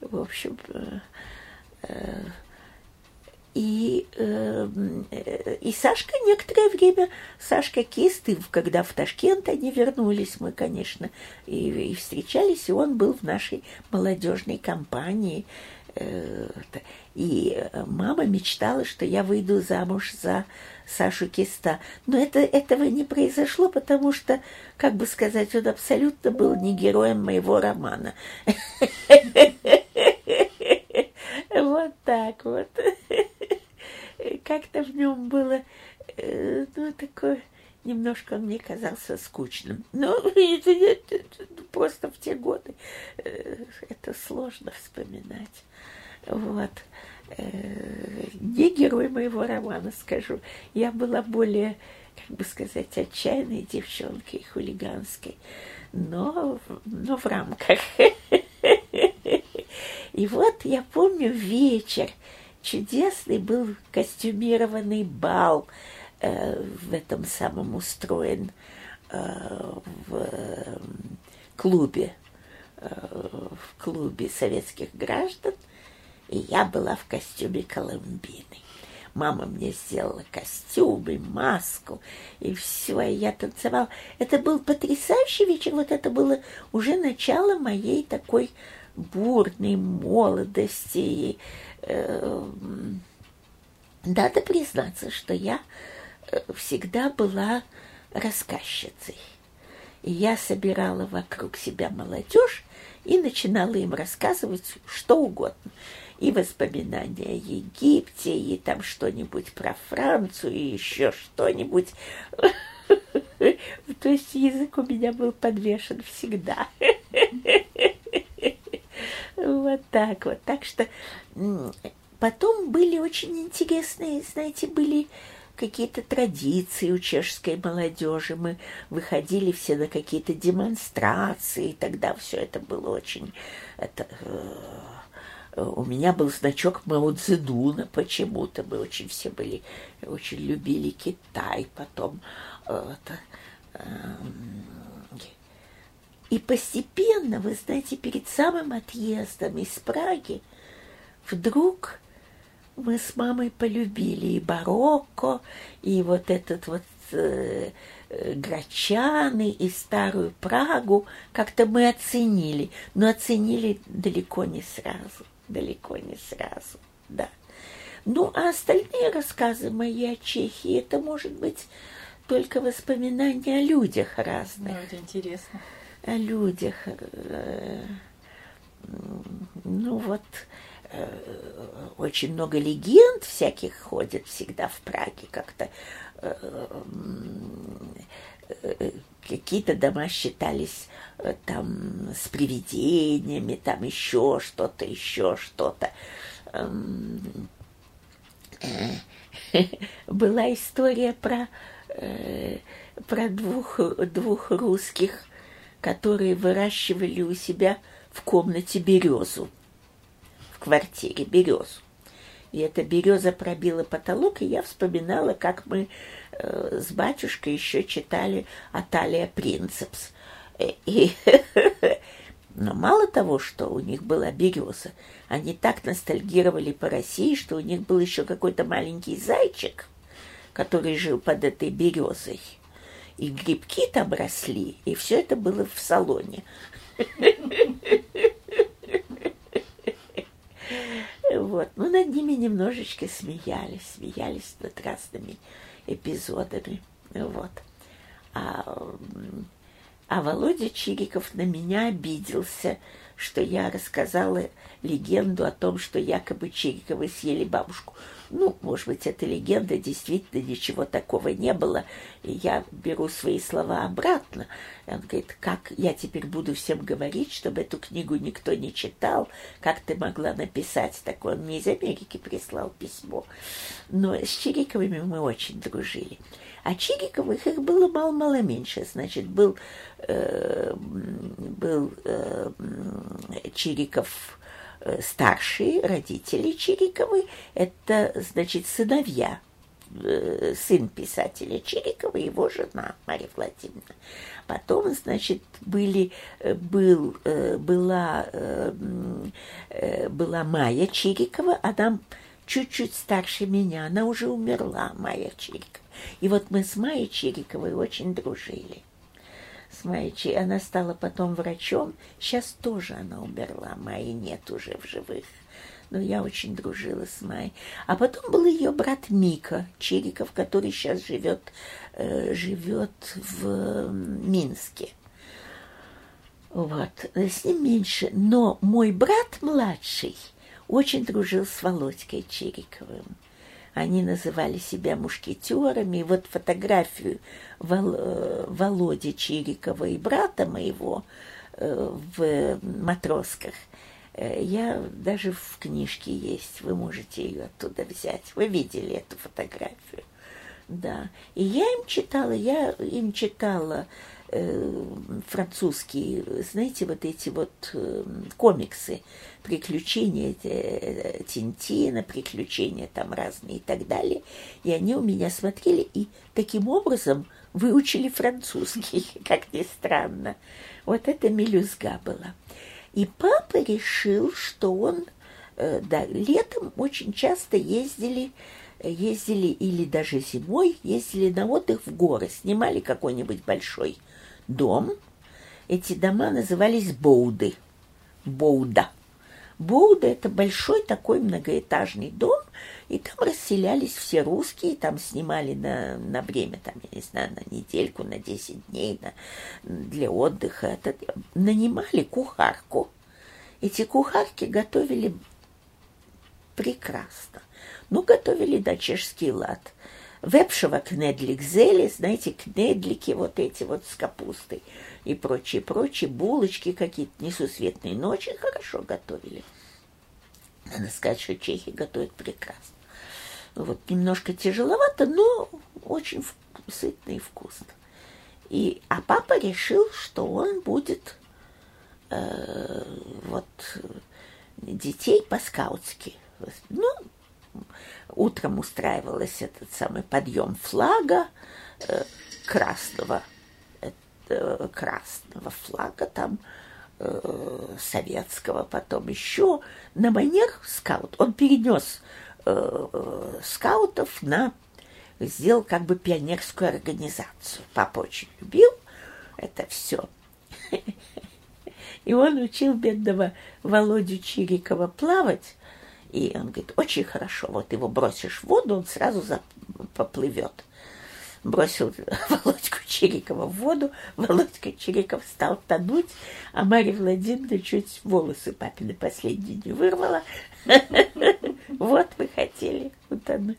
в общем, э, э, и, э, и Сашка некоторое время, Сашка Кист, и когда в Ташкент они вернулись, мы, конечно, и, и встречались, и он был в нашей молодежной компании. Э, и мама мечтала, что я выйду замуж за Сашу Киста. Но это, этого не произошло, потому что, как бы сказать, он абсолютно был не героем моего романа. Вот так вот. Как-то в нем было, э, ну, такое, немножко мне казался скучным. Но это, это, это, просто в те годы э, это сложно вспоминать. Вот. Э, не герой моего романа, скажу. Я была более, как бы сказать, отчаянной девчонкой, хулиганской, но, но в рамках. И вот я помню вечер, чудесный был костюмированный бал в этом самом устроен э, в э, клубе, э, в клубе советских граждан, и я была в костюме Колумбины. Мама мне сделала костюм и маску, и все, и я танцевала. Это был потрясающий вечер, вот это было уже начало моей такой бурной молодости. И, э, надо признаться, что я э, всегда была рассказчицей. И я собирала вокруг себя молодежь и начинала им рассказывать что угодно. И воспоминания о Египте, и там что-нибудь про Францию, и еще что-нибудь. То есть язык у меня был подвешен всегда. Вот так вот. Так что потом были очень интересные, знаете, были какие-то традиции у чешской молодежи. Мы выходили все на какие-то демонстрации, и тогда все это было очень... Это, э, у меня был значок Мао Цзэдуна почему-то. Мы очень все были, очень любили Китай. Потом э, это, э, и постепенно, вы знаете, перед самым отъездом из Праги вдруг мы с мамой полюбили и барокко, и вот этот вот э, э, Грачаны, и старую Прагу. Как-то мы оценили, но оценили далеко не сразу, далеко не сразу, да. Ну, а остальные рассказы мои о Чехии, это может быть только воспоминания о людях разных. Ну, это интересно о людях. Э, ну вот, очень много легенд всяких ходит всегда в Праге как-то. Э, какие-то дома считались там с привидениями, там еще что-то, еще что-то. Эм, была история про, про двух, двух русских которые выращивали у себя в комнате березу, квартире березу. И эта береза пробила потолок, и я вспоминала, как мы э, с батюшкой еще читали Аталия Принцепс. Э, и, но мало того, что у них была береза, они так ностальгировали по России, что у них был еще какой-то маленький зайчик, который жил под этой березой – И грибки там росли, и все это было в салоне. Вот. Ну, над ними немножечко смеялись, смеялись над разными эпизодами. Вот. А, а Володя Чириков на меня обиделся, что я рассказала легенду о том, что якобы Чириковы съели бабушку. Ну, может быть, эта легенда действительно ничего такого не было. И я беру свои слова обратно. И он говорит, как я теперь буду всем говорить, чтобы эту книгу никто не читал? Как ты могла написать такое? Он мне из Америки прислал письмо. Но с Чириковыми мы очень дружили. А Чириковых их было мало-мало меньше. Значит, был, э, был э, Чириков старшие родители Чириковы, это, значит, сыновья, э, сын писателя Чирикова его жена Мария Владимировна. Потом, значит, были, э, был, была, была Майя Чирикова, она чуть-чуть старше меня, она уже умерла, Майя Чирикова. И вот мы с Майей Чириковой очень дружили с Майей. Она стала потом врачом. Сейчас тоже она умерла. Майи нет уже в живых. Но я очень дружила с Майей. А потом был ее брат Мика Чириков, который сейчас живет, э, живет в Минске. Вот, с ним меньше. Но мой брат младший очень дружил с Володькой Чириковым. Они называли себя мушкетерами. И вот фотографию Вол, э, Володи Чирикова и брата моего э, в матросках э, я даже в книжке есть, вы можете ее оттуда взять. Вы видели эту фотографию. Да. И я им читала, я им читала французские, знаете, вот эти вот комиксы, приключения э, Тинтина, приключения там разные и так далее. И они у меня смотрели и таким образом выучили французский, как ни странно. Вот это мелюзга была. И папа решил, что он, э, да, летом очень часто ездили ездили или даже зимой ездили на отдых в горы, снимали какой-нибудь большой дом. Эти дома назывались Боуды. Боуда. Боуда – это большой такой многоэтажный дом, и там расселялись все русские, там снимали на, на время, там, я не знаю, на недельку, на 10 дней на, для отдыха. Это, нанимали кухарку. Эти кухарки готовили прекрасно. Ну, готовили да чешский лад. Вепшева кнедлик зели, знаете, кнедлики вот эти вот с капустой и прочие, прочие, булочки какие-то несусветные, но очень хорошо готовили. Надо сказать, что чехи готовят прекрасно. Вот немножко тяжеловато, но очень сытно и вкусно. И, а папа решил, что он будет э, вот детей по-скаутски. Ну, утром устраивалась этот самый подъем флага э, красного, э, красного флага там э, советского, потом еще на манер скаут. Он перенес э, э, скаутов на сделал как бы пионерскую организацию. Папа очень любил это все. И он учил бедного Володю Чирикова плавать, и он говорит, очень хорошо, вот его бросишь в воду, он сразу за... поплывет. Бросил Володьку Чирикова в воду, Володька Чириков стал тонуть, а Марья Владимировна чуть волосы папины последние не вырвала. Вот вы хотели утонуть.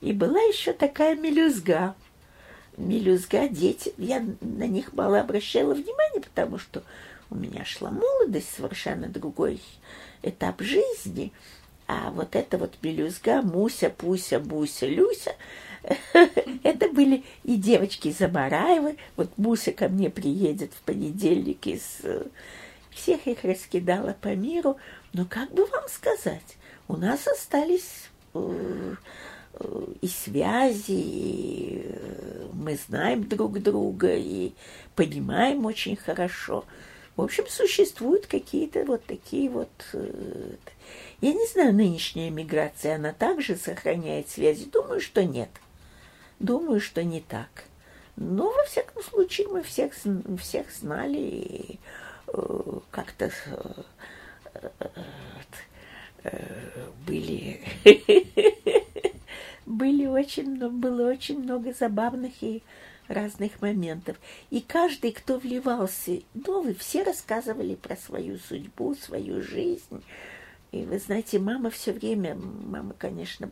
И была еще такая мелюзга. Мелюзга, дети, я на них мало обращала внимания, потому что у меня шла молодость, совершенно другой этап жизни – а вот это вот мелюзга, Муся, Пуся, Буся, Люся, это были и девочки Замараевы. Вот Муся ко мне приедет в понедельник из... Э, всех их раскидала по миру. Но как бы вам сказать, у нас остались э, э, и связи, и мы знаем друг друга, и понимаем очень хорошо. В общем, существуют какие-то вот такие вот я не знаю, нынешняя миграция, она также сохраняет связи? Думаю, что нет. Думаю, что не так. Но, во всяком случае, мы всех, всех знали и э, как-то были, были очень, было очень много забавных и разных моментов. И каждый, кто вливался, новый, все рассказывали про свою судьбу, свою жизнь. И вы знаете, мама все время, мама, конечно,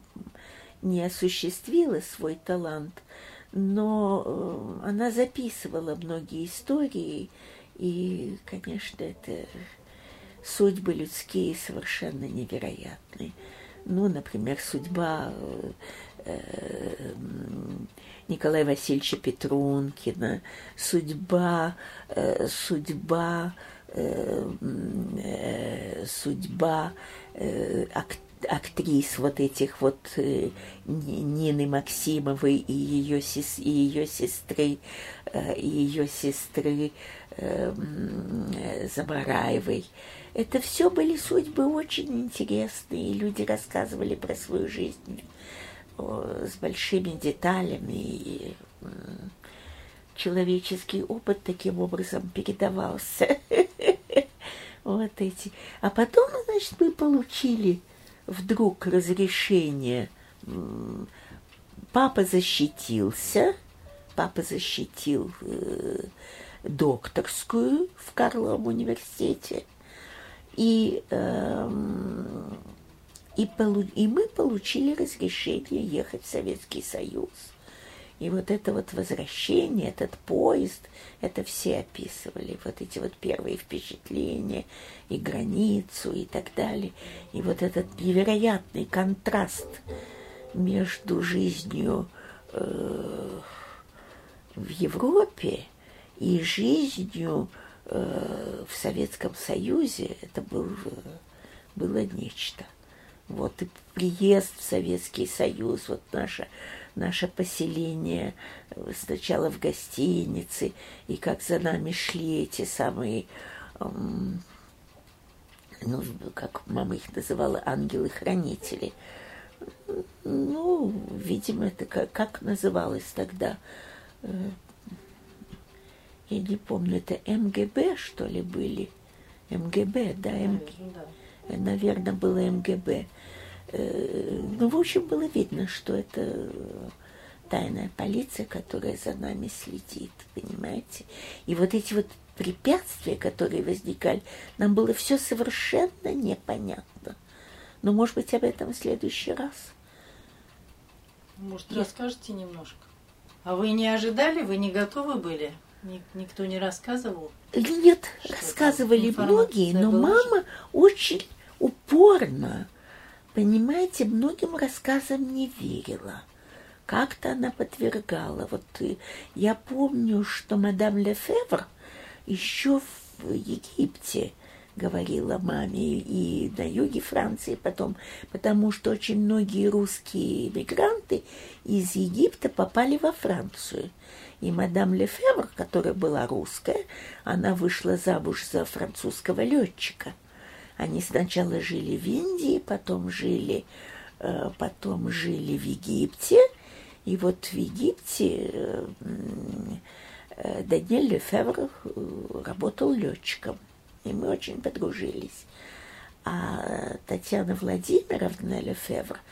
не осуществила свой талант, но э, она записывала многие истории, и, конечно, это судьбы людские совершенно невероятные. Ну, например, судьба э, Николая Васильевича Петрункина, судьба, э, судьба, судьба актрис вот этих вот Нины Максимовой и ее, и ее сестры, и ее сестры Забараевой. Это все были судьбы очень интересные, люди рассказывали про свою жизнь с большими деталями, и человеческий опыт таким образом передавался. Вот эти. А потом, значит, мы получили вдруг разрешение. Папа защитился, папа защитил э, докторскую в Карловом университете – и, э, и, полу, и мы получили разрешение ехать в Советский Союз. И вот это вот возвращение, этот поезд, это все описывали, вот эти вот первые впечатления, и границу, и так далее. И вот этот невероятный контраст между жизнью э, в Европе и жизнью Э, в Советском Союзе это был, было нечто. Вот и приезд в Советский Союз, вот наше, наше поселение э, сначала в гостинице, и как за нами шли эти самые, ну, как мама их называла, ангелы-хранители. Ну, видимо, это как, как называлось тогда э, я не помню, это МГБ, что ли, были? МГБ, да, МГ... наверное, было МГБ. Э, ну, в общем, было видно, что это тайная полиция, которая за нами следит, понимаете? И вот эти вот препятствия, которые возникали, нам было все совершенно непонятно. Но, может быть, об этом в следующий раз. Может, Я... расскажете немножко? А вы не ожидали, вы не готовы были? Никто не рассказывал? Нет, рассказывали многие, но мама очень упорно, понимаете, многим рассказам не верила. Как-то она подвергала. Вот э, я помню, что мадам Лефевр еще в Египте говорила маме и на юге Франции потом, потому что очень многие русские мигранты из Египта попали во Францию. И мадам Лефевр, которая была русская, она вышла замуж за французского летчика. Они сначала жили в Индии, потом жили, э, потом жили в Египте. И вот в Египте э, э, Даниэль Лефевр работал летчиком. И мы очень подружились. А Татьяна Владимировна Лефевр –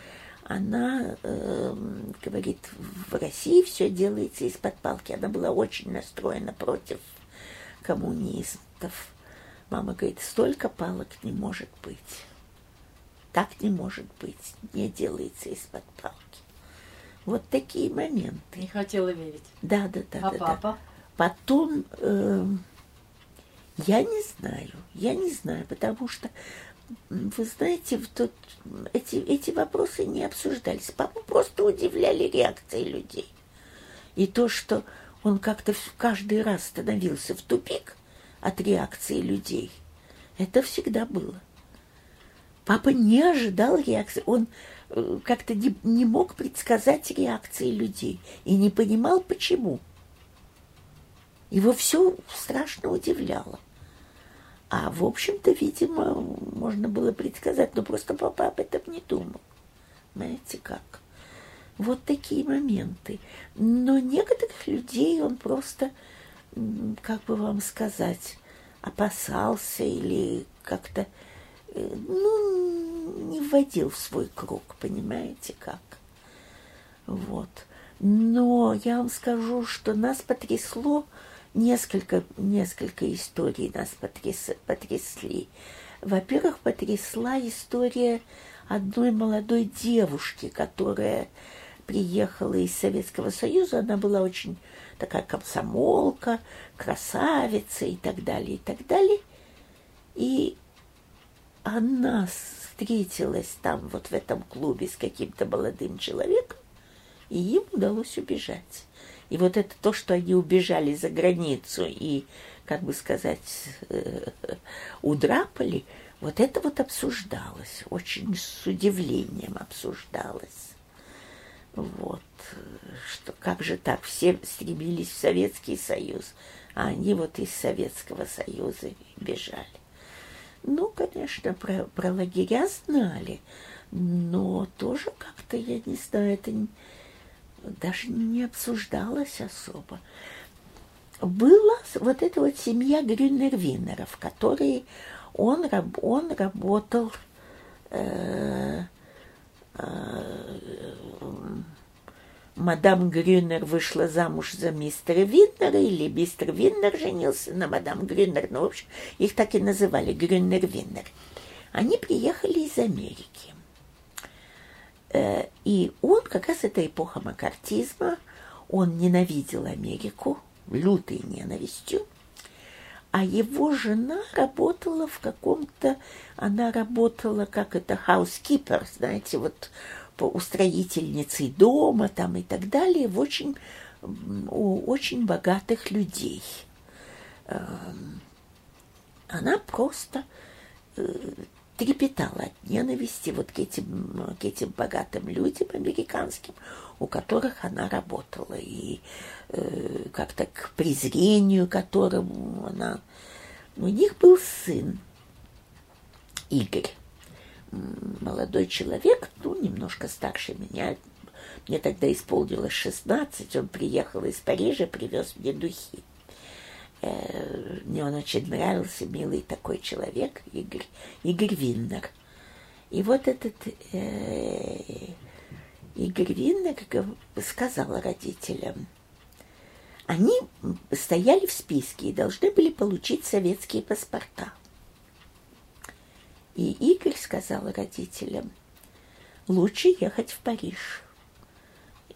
она э, говорит, в России все делается из-под палки. Она была очень настроена против коммунистов. Мама говорит, столько палок не может быть. Так не может быть. Не делается из-под палки. Вот такие моменты. Не хотела верить. Да, да, да. А да, папа? Да. Потом э, я не знаю, я не знаю, потому что вы знаете, в тот, эти, эти вопросы не обсуждались. Папу просто удивляли реакции людей. И то, что он как-то каждый раз становился в тупик от реакции людей, это всегда было. Папа не ожидал реакции. Он э, как-то не, не мог предсказать реакции людей и не понимал, почему. Его все страшно удивляло. А в общем-то, видимо, можно было предсказать, но просто папа об этом не думал. Знаете как? Вот такие моменты. Но некоторых людей он просто, как бы вам сказать, опасался или как-то, э, ну, не вводил в свой круг, понимаете как? Вот. Но я вам скажу, что нас потрясло несколько, несколько историй нас потряс, потрясли. Во-первых, потрясла история одной молодой девушки, которая приехала из Советского Союза. Она была очень такая комсомолка, красавица и так далее, и так далее. И она встретилась там, вот в этом клубе с каким-то молодым человеком, и им удалось убежать. И вот это то, что они убежали за границу и, как бы сказать, э, удрапали, вот это вот обсуждалось, очень с удивлением обсуждалось. Вот, что как же так, все стремились в Советский Союз, а они вот из Советского Союза бежали. Ну, конечно, про, про лагеря знали, но тоже как-то, я не знаю, это даже не обсуждалось особо. Была вот эта вот семья Грюнер-Виннеров, которые он, он работал э, мадам Грюнер вышла замуж за мистера Виннера, или мистер Виннер женился на мадам Грюнер, ну, в общем, их так и называли, Грюнер-Виннер. Они приехали из Америки. Э, и он, как раз это эпоха макартизма, он ненавидел Америку лютой ненавистью, а его жена работала в каком-то, она работала как это, housekeeper, знаете, вот по устроительницей дома там и так далее, в очень, у очень богатых людей. Эм, она просто э, трепетала от ненависти вот к этим, к этим богатым людям американским, у которых она работала, и э, как-то к презрению которому она... У них был сын, Игорь, молодой человек, ну, немножко старше меня, мне тогда исполнилось 16, он приехал из Парижа, привез мне духи. Э, мне он очень нравился, милый такой человек, Игорь, Игорь Виннер. И вот этот э, Игорь Виннер сказал родителям, они стояли в списке и должны были получить советские паспорта. И Игорь сказал родителям, лучше ехать в Париж.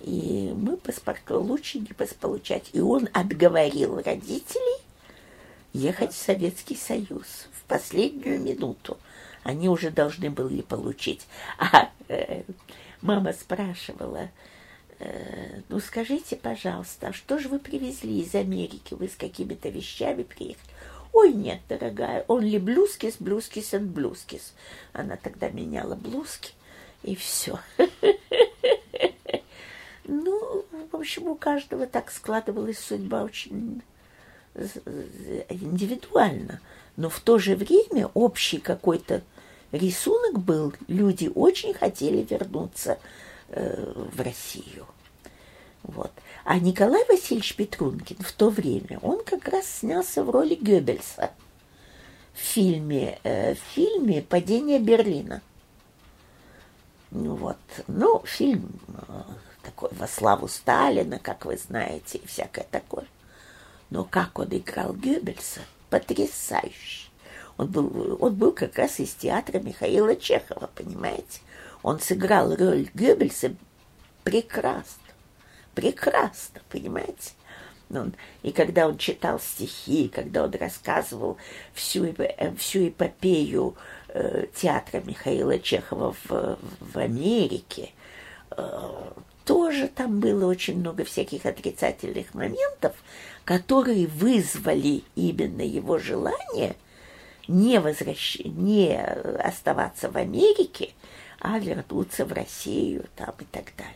И мы паспорт лучше не получать. И он отговорил родителей ехать в Советский Союз в последнюю минуту. Они уже должны были получить. А э, мама спрашивала, ну скажите, пожалуйста, а что же вы привезли из Америки? Вы с какими-то вещами приехали? Ой, нет, дорогая, он ли блузкис, блузкис и блузкис. Она тогда меняла блузки, и все. Ну, в общем, у каждого так складывалась судьба очень индивидуально. Но в то же время общий какой-то рисунок был. Люди очень хотели вернуться э, в Россию. Вот. А Николай Васильевич Петрункин в то время, он как раз снялся в роли Геббельса в фильме, э, в фильме «Падение Берлина». Ну вот, ну, фильм э, такой во славу Сталина, как вы знаете, и всякое такое. Но как он играл Геббельса, потрясающе. Он был, он был как раз из театра Михаила Чехова, понимаете? Он сыграл роль Геббельса прекрасно, прекрасно, понимаете? Он, и когда он читал стихи, когда он рассказывал всю, э, всю эпопею э, театра Михаила Чехова в, в Америке, э, тоже там было очень много всяких отрицательных моментов, которые вызвали именно его желание не, возвращ... не оставаться в Америке, а вернуться в Россию там и так далее.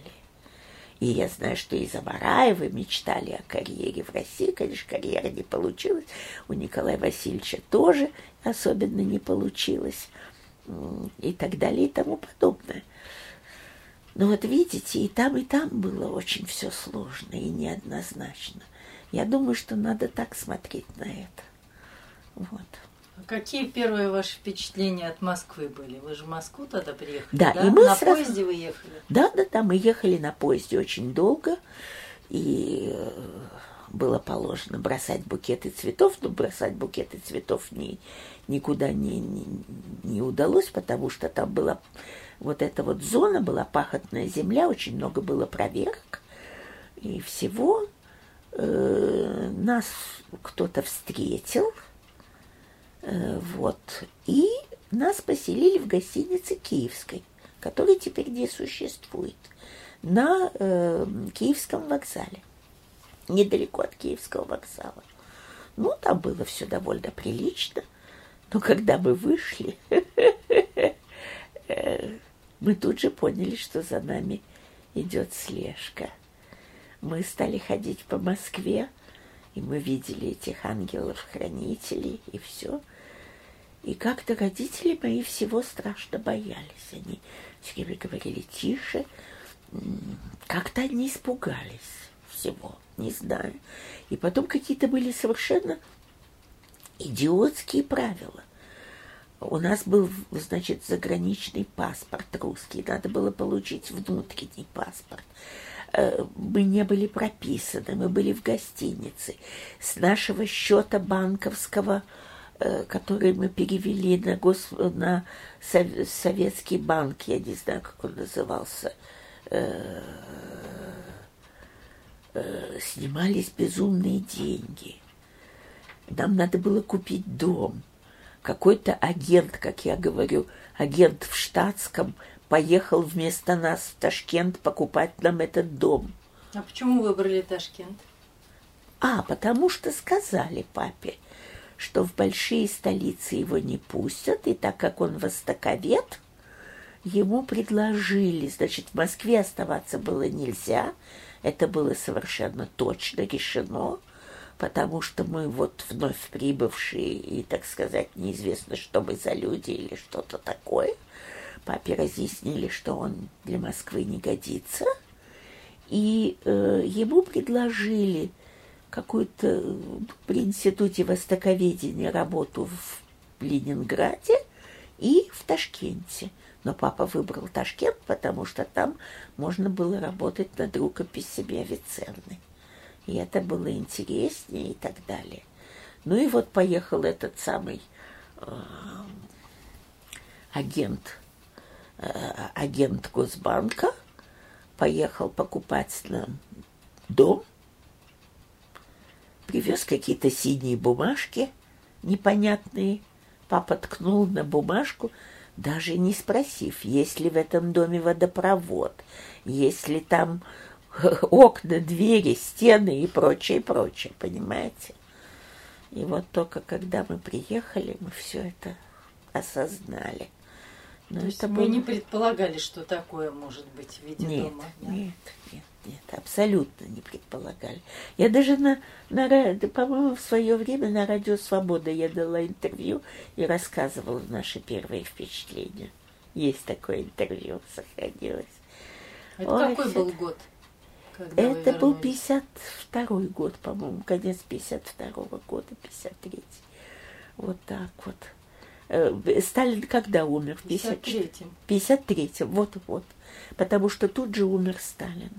И я знаю, что и Замараевы мечтали о карьере в России. Конечно, карьера не получилась. У Николая Васильевича тоже особенно не получилось. И так далее и тому подобное. Но вот видите, и там, и там было очень все сложно и неоднозначно. Я думаю, что надо так смотреть на это. Вот. Какие первые ваши впечатления от Москвы были? Вы же в Москву тогда приехали? Да, и мы на сразу- поезде вы ехали? Да, да, да, мы ехали на поезде очень долго, и э, было положено бросать букеты цветов, но бросать букеты цветов ни, никуда не, не, не удалось, потому что там была вот эта вот зона, была пахотная земля, очень много было проверок и всего. Э, нас кто-то встретил, вот, и нас поселили в гостинице Киевской, которая теперь не существует, на э, Киевском вокзале, недалеко от Киевского вокзала. Ну, там было все довольно прилично, но когда мы вышли, э, мы тут же поняли, что за нами идет слежка. Мы стали ходить по Москве, и мы видели этих ангелов-хранителей, и все. И как-то родители мои всего страшно боялись. Они все время говорили тише. Как-то они испугались всего, не знаю. И потом какие-то были совершенно идиотские правила. У нас был, значит, заграничный паспорт русский. Надо было получить внутренний паспорт. Э, Мы не были прописаны, мы были в гостинице. С нашего счета банковского, который мы перевели на, гос... на Сов- советский банк, я не знаю, как он назывался, э, э, снимались безумные деньги. Нам надо было купить дом. Какой-то агент, как я говорю, агент в штатском, поехал вместо нас в Ташкент покупать нам этот дом. А почему выбрали Ташкент? А, потому что сказали папе, что в большие столицы его не пустят, и так как он востоковед, ему предложили, значит, в Москве оставаться было нельзя, это было совершенно точно решено, потому что мы вот вновь прибывшие, и, так сказать, неизвестно, что мы за люди или что-то такое. Папе разъяснили, что он для Москвы не годится, и э, ему предложили какую-то при институте востоковедения работу в Ленинграде и в Ташкенте. Но папа выбрал Ташкент, потому что там можно было работать над рукописями Авиценны. И это было интереснее и так далее. Ну и вот поехал этот самый э, агент, э, агент Госбанка, поехал покупать нам дом, привез какие-то синие бумажки непонятные. Папа ткнул на бумажку, даже не спросив, есть ли в этом доме водопровод, есть ли там окна, двери, стены и прочее, прочее, понимаете? И вот только когда мы приехали, мы все это осознали. Но То есть это вы было- не предполагали, что такое может быть в виде нет, дома? да? нет, нет, нет, абсолютно не предполагали. Я даже на, на да, по-моему, в свое время на Радио Свобода я дала интервью и рассказывала наши первые впечатления. Есть такое интервью, сохранилось. Это Ой, какой всё был год? когда Это был вернулись? 52 год, по-моему, конец 52 года, 53 Вот так вот. Э, Сталин когда умер? В 54 53-м. 53-м, вот-вот. Потому что тут же умер Сталин.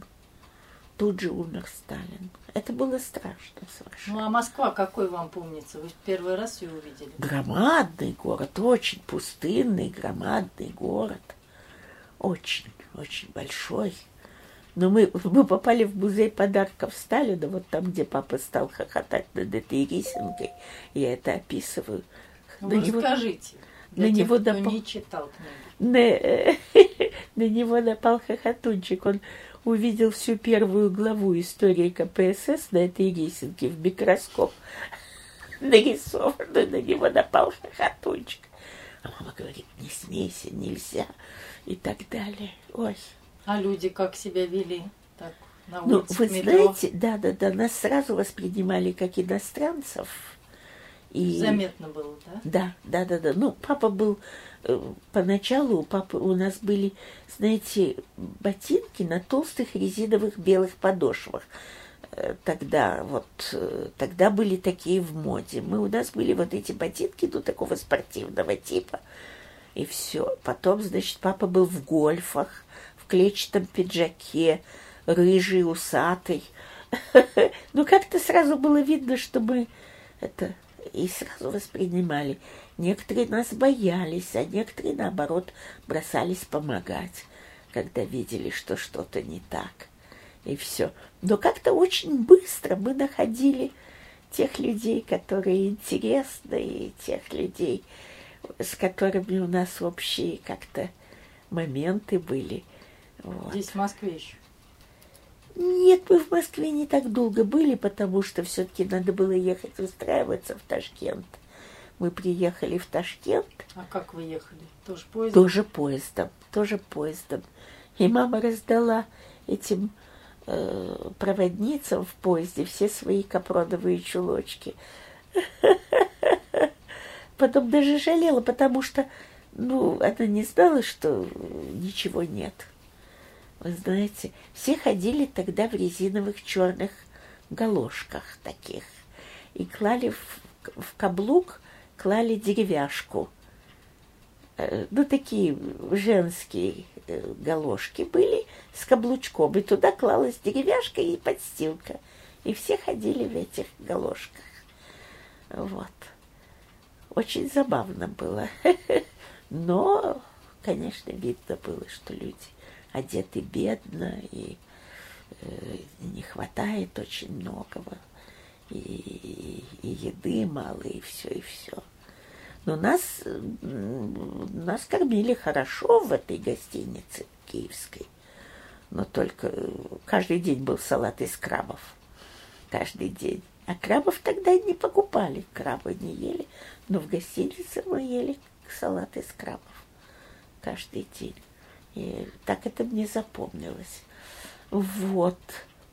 Тут же умер Сталин. Это было страшно совершенно. Ну а Москва какой вам помнится? Вы первый раз ее увидели? Громадный город, очень пустынный, громадный город. Очень, очень большой. Но мы, мы попали в музей подарков Сталина, вот там, где папа стал хохотать над этой рисинкой. Я это описываю. Ну, Вы него- расскажите. на Для тех, него кто допол- не читал книгу. на, на него напал хохотунчик. Он увидел всю первую главу истории КПСС на этой рисинке в микроскоп. Нарисованную на него напал хохотунчик. А мама говорит, не смейся, нельзя и так далее. Ой. А люди как себя вели? Так, на Ну, улице, вы в метро? знаете, да, да, да, нас сразу воспринимали как иностранцев. И... Заметно было, да? Да, да, да, да. Ну, папа был э, поначалу у папы у нас были, знаете, ботинки на толстых резиновых белых подошвах. Э, тогда вот э, тогда были такие в моде. Мы у нас были вот эти ботинки, ну такого спортивного типа. И все. Потом, значит, папа был в гольфах, в клетчатом пиджаке, рыжий, усатый. Ну, как-то сразу было видно, что мы это и сразу воспринимали. Некоторые нас боялись, а некоторые, наоборот, бросались помогать, когда видели, что что-то не так. И все. Но как-то очень быстро мы находили тех людей, которые интересны, и тех людей, с которыми у нас общие как-то моменты были. Вот. Здесь в Москве еще? Нет, мы в Москве не так долго были, потому что все-таки надо было ехать устраиваться в Ташкент. Мы приехали в Ташкент. А как вы ехали? Тоже поездом? Тоже поездом, тоже поездом. И мама раздала этим э, проводницам в поезде все свои капроновые чулочки. Потом даже жалела, потому что, ну, она не знала, что ничего нет. Вы знаете, все ходили тогда в резиновых черных галошках таких. И клали в, в каблук, клали деревяшку. Э, ну, такие женские э, галошки были с каблучком. И туда клалась деревяшка и подстилка. И все ходили в этих галошках. Вот. Очень забавно было. Но, конечно, видно было, что люди одеты бедно, и э, не хватает очень многого, и, и еды мало, и все, и все. Но нас, нас кормили хорошо в этой гостинице киевской. Но только каждый день был салат из крабов. Каждый день. А крабов тогда не покупали, крабы не ели. Но в гостинице мы ели салат из крабов каждый день. И так это мне запомнилось. Вот.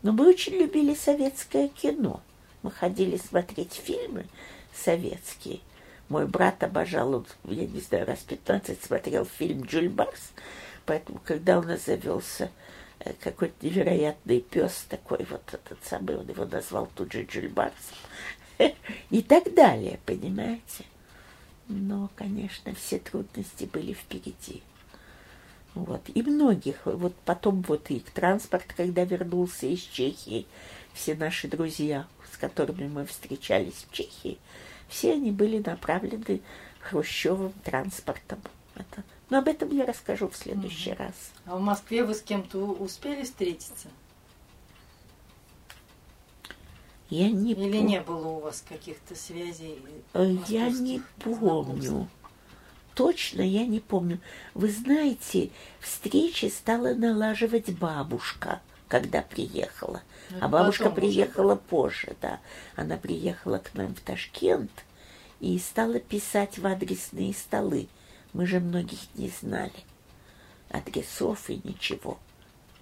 Но мы очень любили советское кино. Мы ходили смотреть фильмы советские. Мой брат обожал, он, я не знаю, раз 15 смотрел фильм «Джуль Барс», поэтому, когда у нас завелся э, какой-то невероятный пес такой, вот этот самый, он его назвал тут же Джуль и так далее, понимаете? Но, конечно, все трудности были впереди. Вот. И многих. Вот потом вот их транспорт, когда вернулся из Чехии, все наши друзья, с которыми мы встречались в Чехии, все они были направлены хрущевым транспортом. Это, но об этом я расскажу в следующий угу. раз. А в Москве вы с кем-то успели встретиться? Я не Или пом... не было у вас каких-то связей? Э, я не помню точно я не помню. Вы знаете, встречи стала налаживать бабушка, когда приехала. Ну, а бабушка приехала уже. позже, да. Она приехала к нам в Ташкент и стала писать в адресные столы. Мы же многих не знали. Адресов и ничего.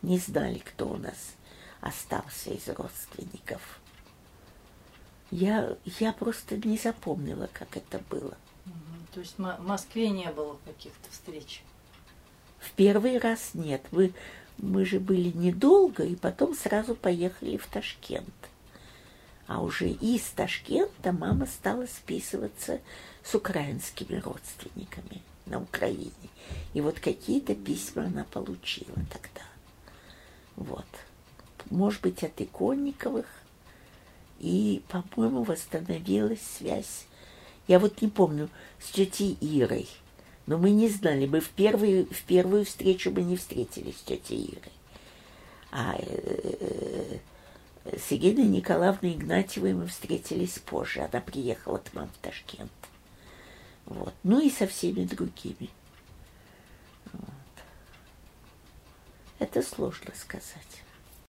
Не знали, кто у нас остался из родственников. Я, я просто не запомнила, как это было. То есть в Москве не было каких-то встреч? В первый раз нет. Мы, мы же были недолго, и потом сразу поехали в Ташкент. А уже из Ташкента мама стала списываться с украинскими родственниками на Украине. И вот какие-то письма она получила тогда. Вот. Может быть, от Иконниковых. И, по-моему, восстановилась связь я вот не помню, с тетей Ирой. Но мы не знали, мы в первую, в первую встречу мы не встретились с тетей Ирой. А э, с Ириной Николаевной Игнатьевой мы встретились позже. Она приехала к нам в Ташкент. Вот. Ну и со всеми другими. Вот. Это сложно сказать.